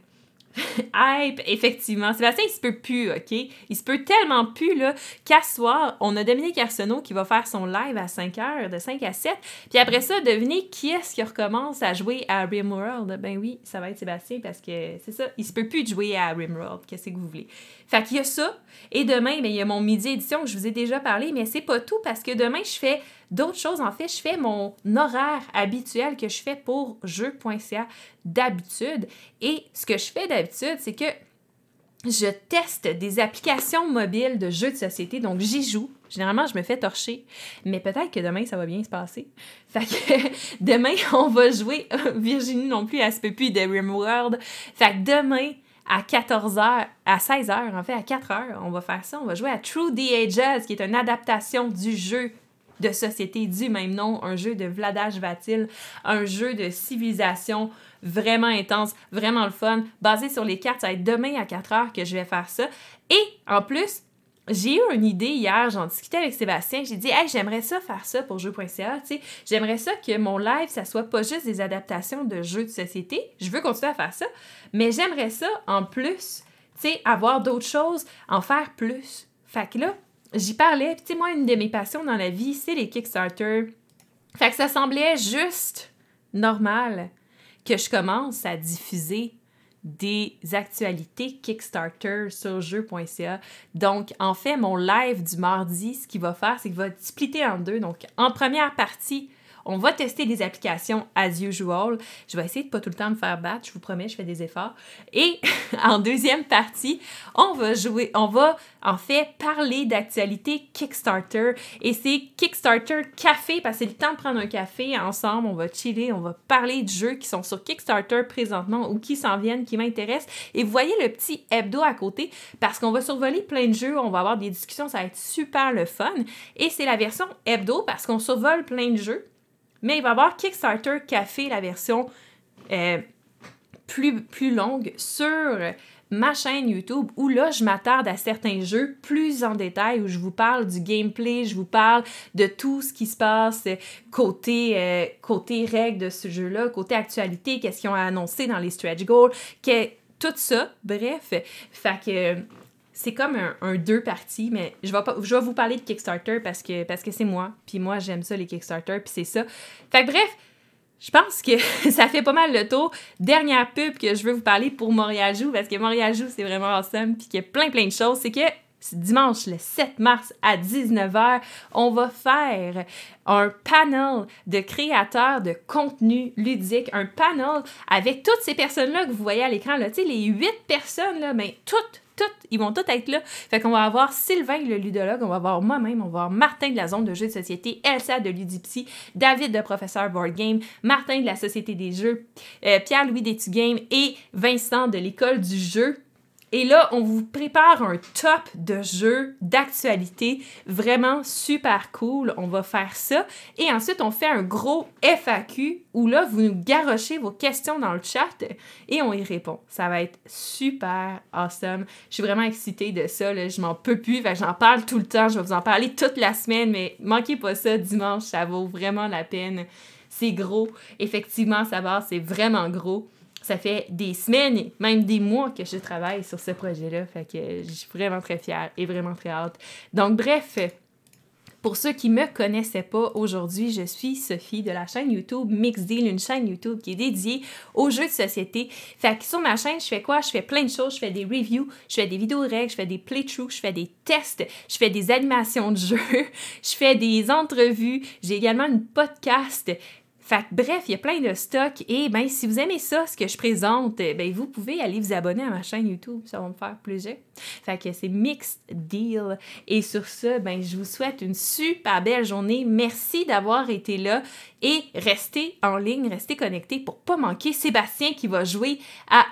S1: hype, effectivement. Sébastien, il se peut plus, OK? Il se peut tellement plus, là, qu'à soir, on a Dominique Arsenault qui va faire son live à 5 heures, de 5 à 7. Puis après ça, devinez qui est-ce qui recommence à jouer à RimWorld? Ben oui, ça va être Sébastien parce que c'est ça, il se peut plus de jouer à RimWorld. Qu'est-ce que vous voulez? Fait qu'il y a ça. Et demain, ben, il y a mon midi édition que je vous ai déjà parlé, mais c'est pas tout parce que demain, je fais d'autres choses. En fait, je fais mon horaire habituel que je fais pour jeu.ca d'habitude. Et ce que je fais d'habitude, c'est que je teste des applications mobiles de jeux de société. Donc, j'y joue. Généralement, je me fais torcher. Mais peut-être que demain, ça va bien se passer. Fait que demain, on va jouer. Virginie non plus, elle se plus de RimWorld. Fait que demain, à 14h, à 16h, en fait, à 4h, on va faire ça. On va jouer à True the Ages, qui est une adaptation du jeu de société du même nom, un jeu de Vladaj Vatil, un jeu de civilisation vraiment intense, vraiment le fun, basé sur les cartes. Ça va être demain à 4 heures que je vais faire ça. Et en plus, j'ai eu une idée hier, j'en discutais avec Sébastien, j'ai dit Hey, j'aimerais ça faire ça pour jeux.ca, j'aimerais ça que mon live, ça soit pas juste des adaptations de jeux de société. Je veux continuer à faire ça, mais j'aimerais ça en plus, avoir d'autres choses, en faire plus. Fait que là, j'y parlais, puis tu moi, une de mes passions dans la vie, c'est les Kickstarter. Fait que ça semblait juste normal que je commence à diffuser des actualités Kickstarter sur jeu.ca. Donc, en fait, mon live du mardi, ce qu'il va faire, c'est qu'il va splitter en deux. Donc, en première partie, on va tester des applications as usual. Je vais essayer de pas tout le temps me faire battre, je vous promets, je fais des efforts. Et en deuxième partie, on va jouer, on va en fait parler d'actualité Kickstarter. Et c'est Kickstarter café, parce que c'est le temps de prendre un café ensemble, on va chiller, on va parler de jeux qui sont sur Kickstarter présentement ou qui s'en viennent, qui m'intéressent. Et vous voyez le petit hebdo à côté, parce qu'on va survoler plein de jeux, on va avoir des discussions, ça va être super le fun. Et c'est la version hebdo parce qu'on survole plein de jeux. Mais il va y avoir Kickstarter Café, la version euh, plus, plus longue sur ma chaîne YouTube où là, je m'attarde à certains jeux plus en détail, où je vous parle du gameplay, je vous parle de tout ce qui se passe côté, euh, côté règles de ce jeu-là, côté actualité, qu'est-ce qu'ils ont annoncé dans les stretch goals, tout ça, bref. Fait que c'est comme un, deux parties, mais je vais, pas, je vais vous parler de Kickstarter parce que parce que c'est moi, puis moi j'aime ça les Kickstarter, puis c'est ça. Fait que bref, je pense que ça fait pas mal le tour. Dernière pub que je veux vous parler pour Montréal Joue, parce que Montréal Joue, c'est vraiment awesome, puis qu'il y a plein plein de choses, c'est que dimanche le 7 mars à 19h, on va faire un panel de créateurs de contenu ludique, un panel avec toutes ces personnes-là que vous voyez à l'écran, là, les huit personnes, là, mais toutes toutes, ils vont tous être là. Fait qu'on va avoir Sylvain le ludologue, on va avoir moi-même, on va avoir Martin de la zone de jeux de société, Elsa de Ludipsy, David de Professeur Board Game, Martin de la Société des Jeux, euh, Pierre-Louis d'Etu Game et Vincent de l'école du jeu et là, on vous prépare un top de jeux d'actualité vraiment super cool. On va faire ça. Et ensuite, on fait un gros FAQ où là, vous nous garochez vos questions dans le chat et on y répond. Ça va être super awesome. Je suis vraiment excitée de ça. Je m'en peux plus. J'en parle tout le temps. Je vais vous en parler toute la semaine, mais manquez pas ça dimanche. Ça vaut vraiment la peine. C'est gros. Effectivement, ça va, c'est vraiment gros ça fait des semaines, même des mois que je travaille sur ce projet-là. Fait que je suis vraiment très fière et vraiment très hâte. Donc, bref, pour ceux qui me connaissaient pas, aujourd'hui, je suis Sophie de la chaîne YouTube Mix Deal, une chaîne YouTube qui est dédiée aux jeux de société. Fait que sur ma chaîne, je fais quoi? Je fais plein de choses. Je fais des reviews, je fais des vidéos règles, je fais des playthroughs, je fais des tests, je fais des animations de jeux, je fais des entrevues. J'ai également une podcast fait bref, il y a plein de stocks et ben si vous aimez ça, ce que je présente, eh ben vous pouvez aller vous abonner à ma chaîne YouTube, ça va me faire plaisir. Fait que c'est Mixed Deal. Et sur ce, ben je vous souhaite une super belle journée. Merci d'avoir été là et restez en ligne, restez connectés pour pas manquer Sébastien qui va jouer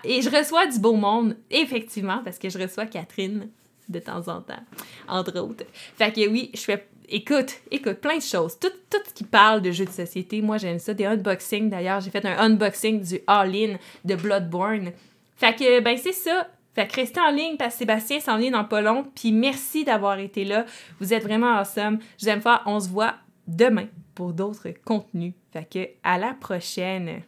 S1: et je reçois du beau monde effectivement parce que je reçois Catherine de temps en temps, entre autres. Fait que oui, je fais écoute, écoute, plein de choses. Tout, tout ce qui parle de jeux de société, moi j'aime ça. Des unboxings d'ailleurs. J'ai fait un unboxing du All-In de Bloodborne. Fait que, ben c'est ça. Fait que restez en ligne parce que Sébastien s'en vient dans pas long. Puis merci d'avoir été là. Vous êtes vraiment awesome. Je vous aime fort. On se voit demain pour d'autres contenus. Fait que à la prochaine.